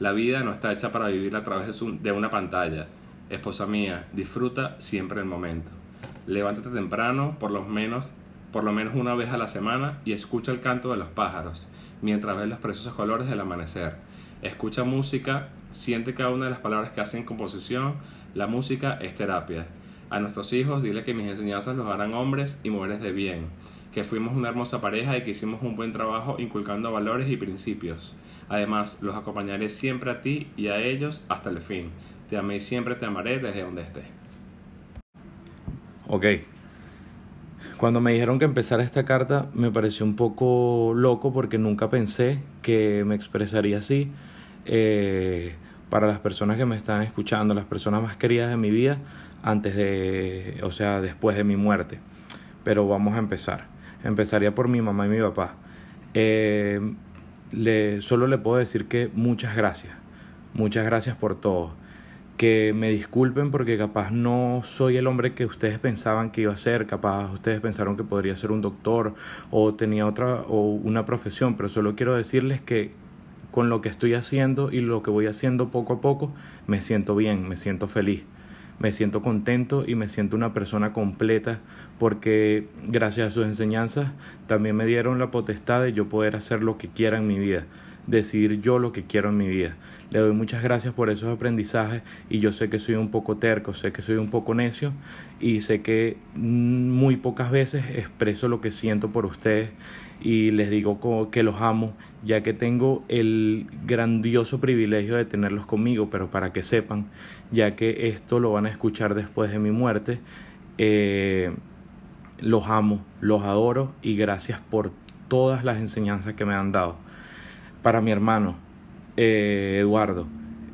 La vida no está hecha para vivirla a través de, una pantalla. Esposa mía, disfruta siempre el momento. Levántate temprano, por lo menos, por lo menos una vez a la semana, y escucha el canto de los pájaros, mientras ves los preciosos colores del amanecer. Escucha música, siente cada una de las palabras que hacen composición. La música es terapia. A nuestros hijos dile que mis enseñanzas los harán hombres y mujeres de bien, que fuimos una hermosa pareja y que hicimos un buen trabajo inculcando valores y principios. Además, los acompañaré siempre a ti y a ellos hasta el fin. Te amé y siempre te amaré desde donde estés. Ok. Cuando me dijeron que empezara esta carta me pareció un poco loco porque nunca pensé que me expresaría así. Eh, para las personas que me están escuchando, las personas más queridas de mi vida, antes de, o sea, después de mi muerte. Pero vamos a empezar. Empezaría por mi mamá y mi papá. Eh, le, solo le puedo decir que muchas gracias. Muchas gracias por todo. Que me disculpen porque capaz no soy el hombre que ustedes pensaban que iba a ser, capaz ustedes pensaron que podría ser un doctor o tenía otra o una profesión, pero solo quiero decirles que con lo que estoy haciendo y lo que voy haciendo poco a poco, me siento bien, me siento feliz me siento contento y me siento una persona completa porque gracias a sus enseñanzas también me dieron la potestad de yo poder hacer lo que quiera en mi vida, decidir yo lo que quiero en mi vida. Le doy muchas gracias por esos aprendizajes y yo sé que soy un poco terco, sé que soy un poco necio y sé que muy pocas veces expreso lo que siento por ustedes y les digo que los amo, ya que tengo el grandioso privilegio de tenerlos conmigo, pero para que sepan, ya que esto lo van a escuchar después de mi muerte, eh, los amo, los adoro y gracias por todas las enseñanzas que me han dado. Para mi hermano, eh, Eduardo,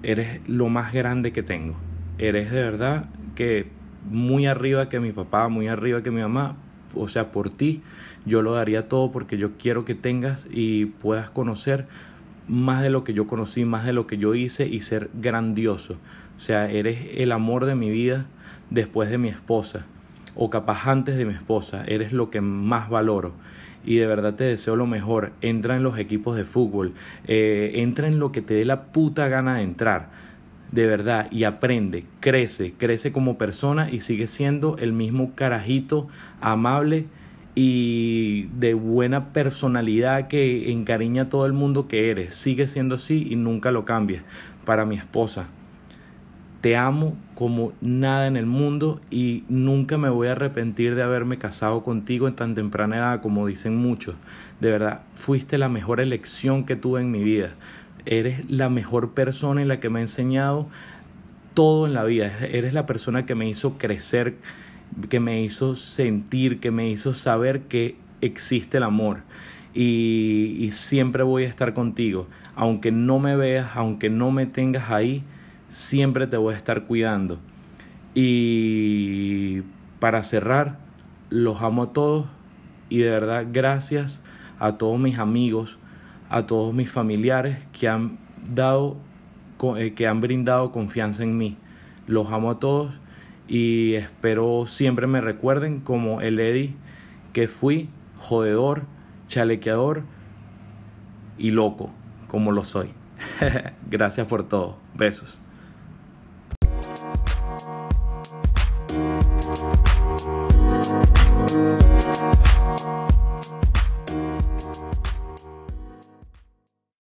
eres lo más grande que tengo. Eres de verdad que muy arriba que mi papá, muy arriba que mi mamá, o sea, por ti, yo lo daría todo porque yo quiero que tengas y puedas conocer más de lo que yo conocí, más de lo que yo hice y ser grandioso. O sea, eres el amor de mi vida después de mi esposa o capaz antes de mi esposa, eres lo que más valoro y de verdad te deseo lo mejor. Entra en los equipos de fútbol, eh, entra en lo que te dé la puta gana de entrar de verdad y aprende, crece, crece como persona y sigue siendo el mismo carajito amable y de buena personalidad que encariña a todo el mundo que eres. Sigue siendo así y nunca lo cambies. Para mi esposa, te amo como nada en el mundo y nunca me voy a arrepentir de haberme casado contigo en tan temprana edad como dicen muchos. De verdad, fuiste la mejor elección que tuve en mi vida eres la mejor persona en la que me ha enseñado todo en la vida. Eres la persona que me hizo crecer, que me hizo sentir, que me hizo saber que existe el amor. Y, y, siempre voy a estar contigo. Aunque no me veas, aunque no me tengas ahí, siempre te voy a estar cuidando. Y para cerrar, los amo a todos y de verdad gracias a todos mis amigos, a todos mis familiares que han dado, eh, que han brindado confianza en mí. Los amo a todos y espero siempre me recuerden como el Eddie que fui jodedor, chalequeador y loco, como lo soy. [laughs] Gracias por todo. Besos.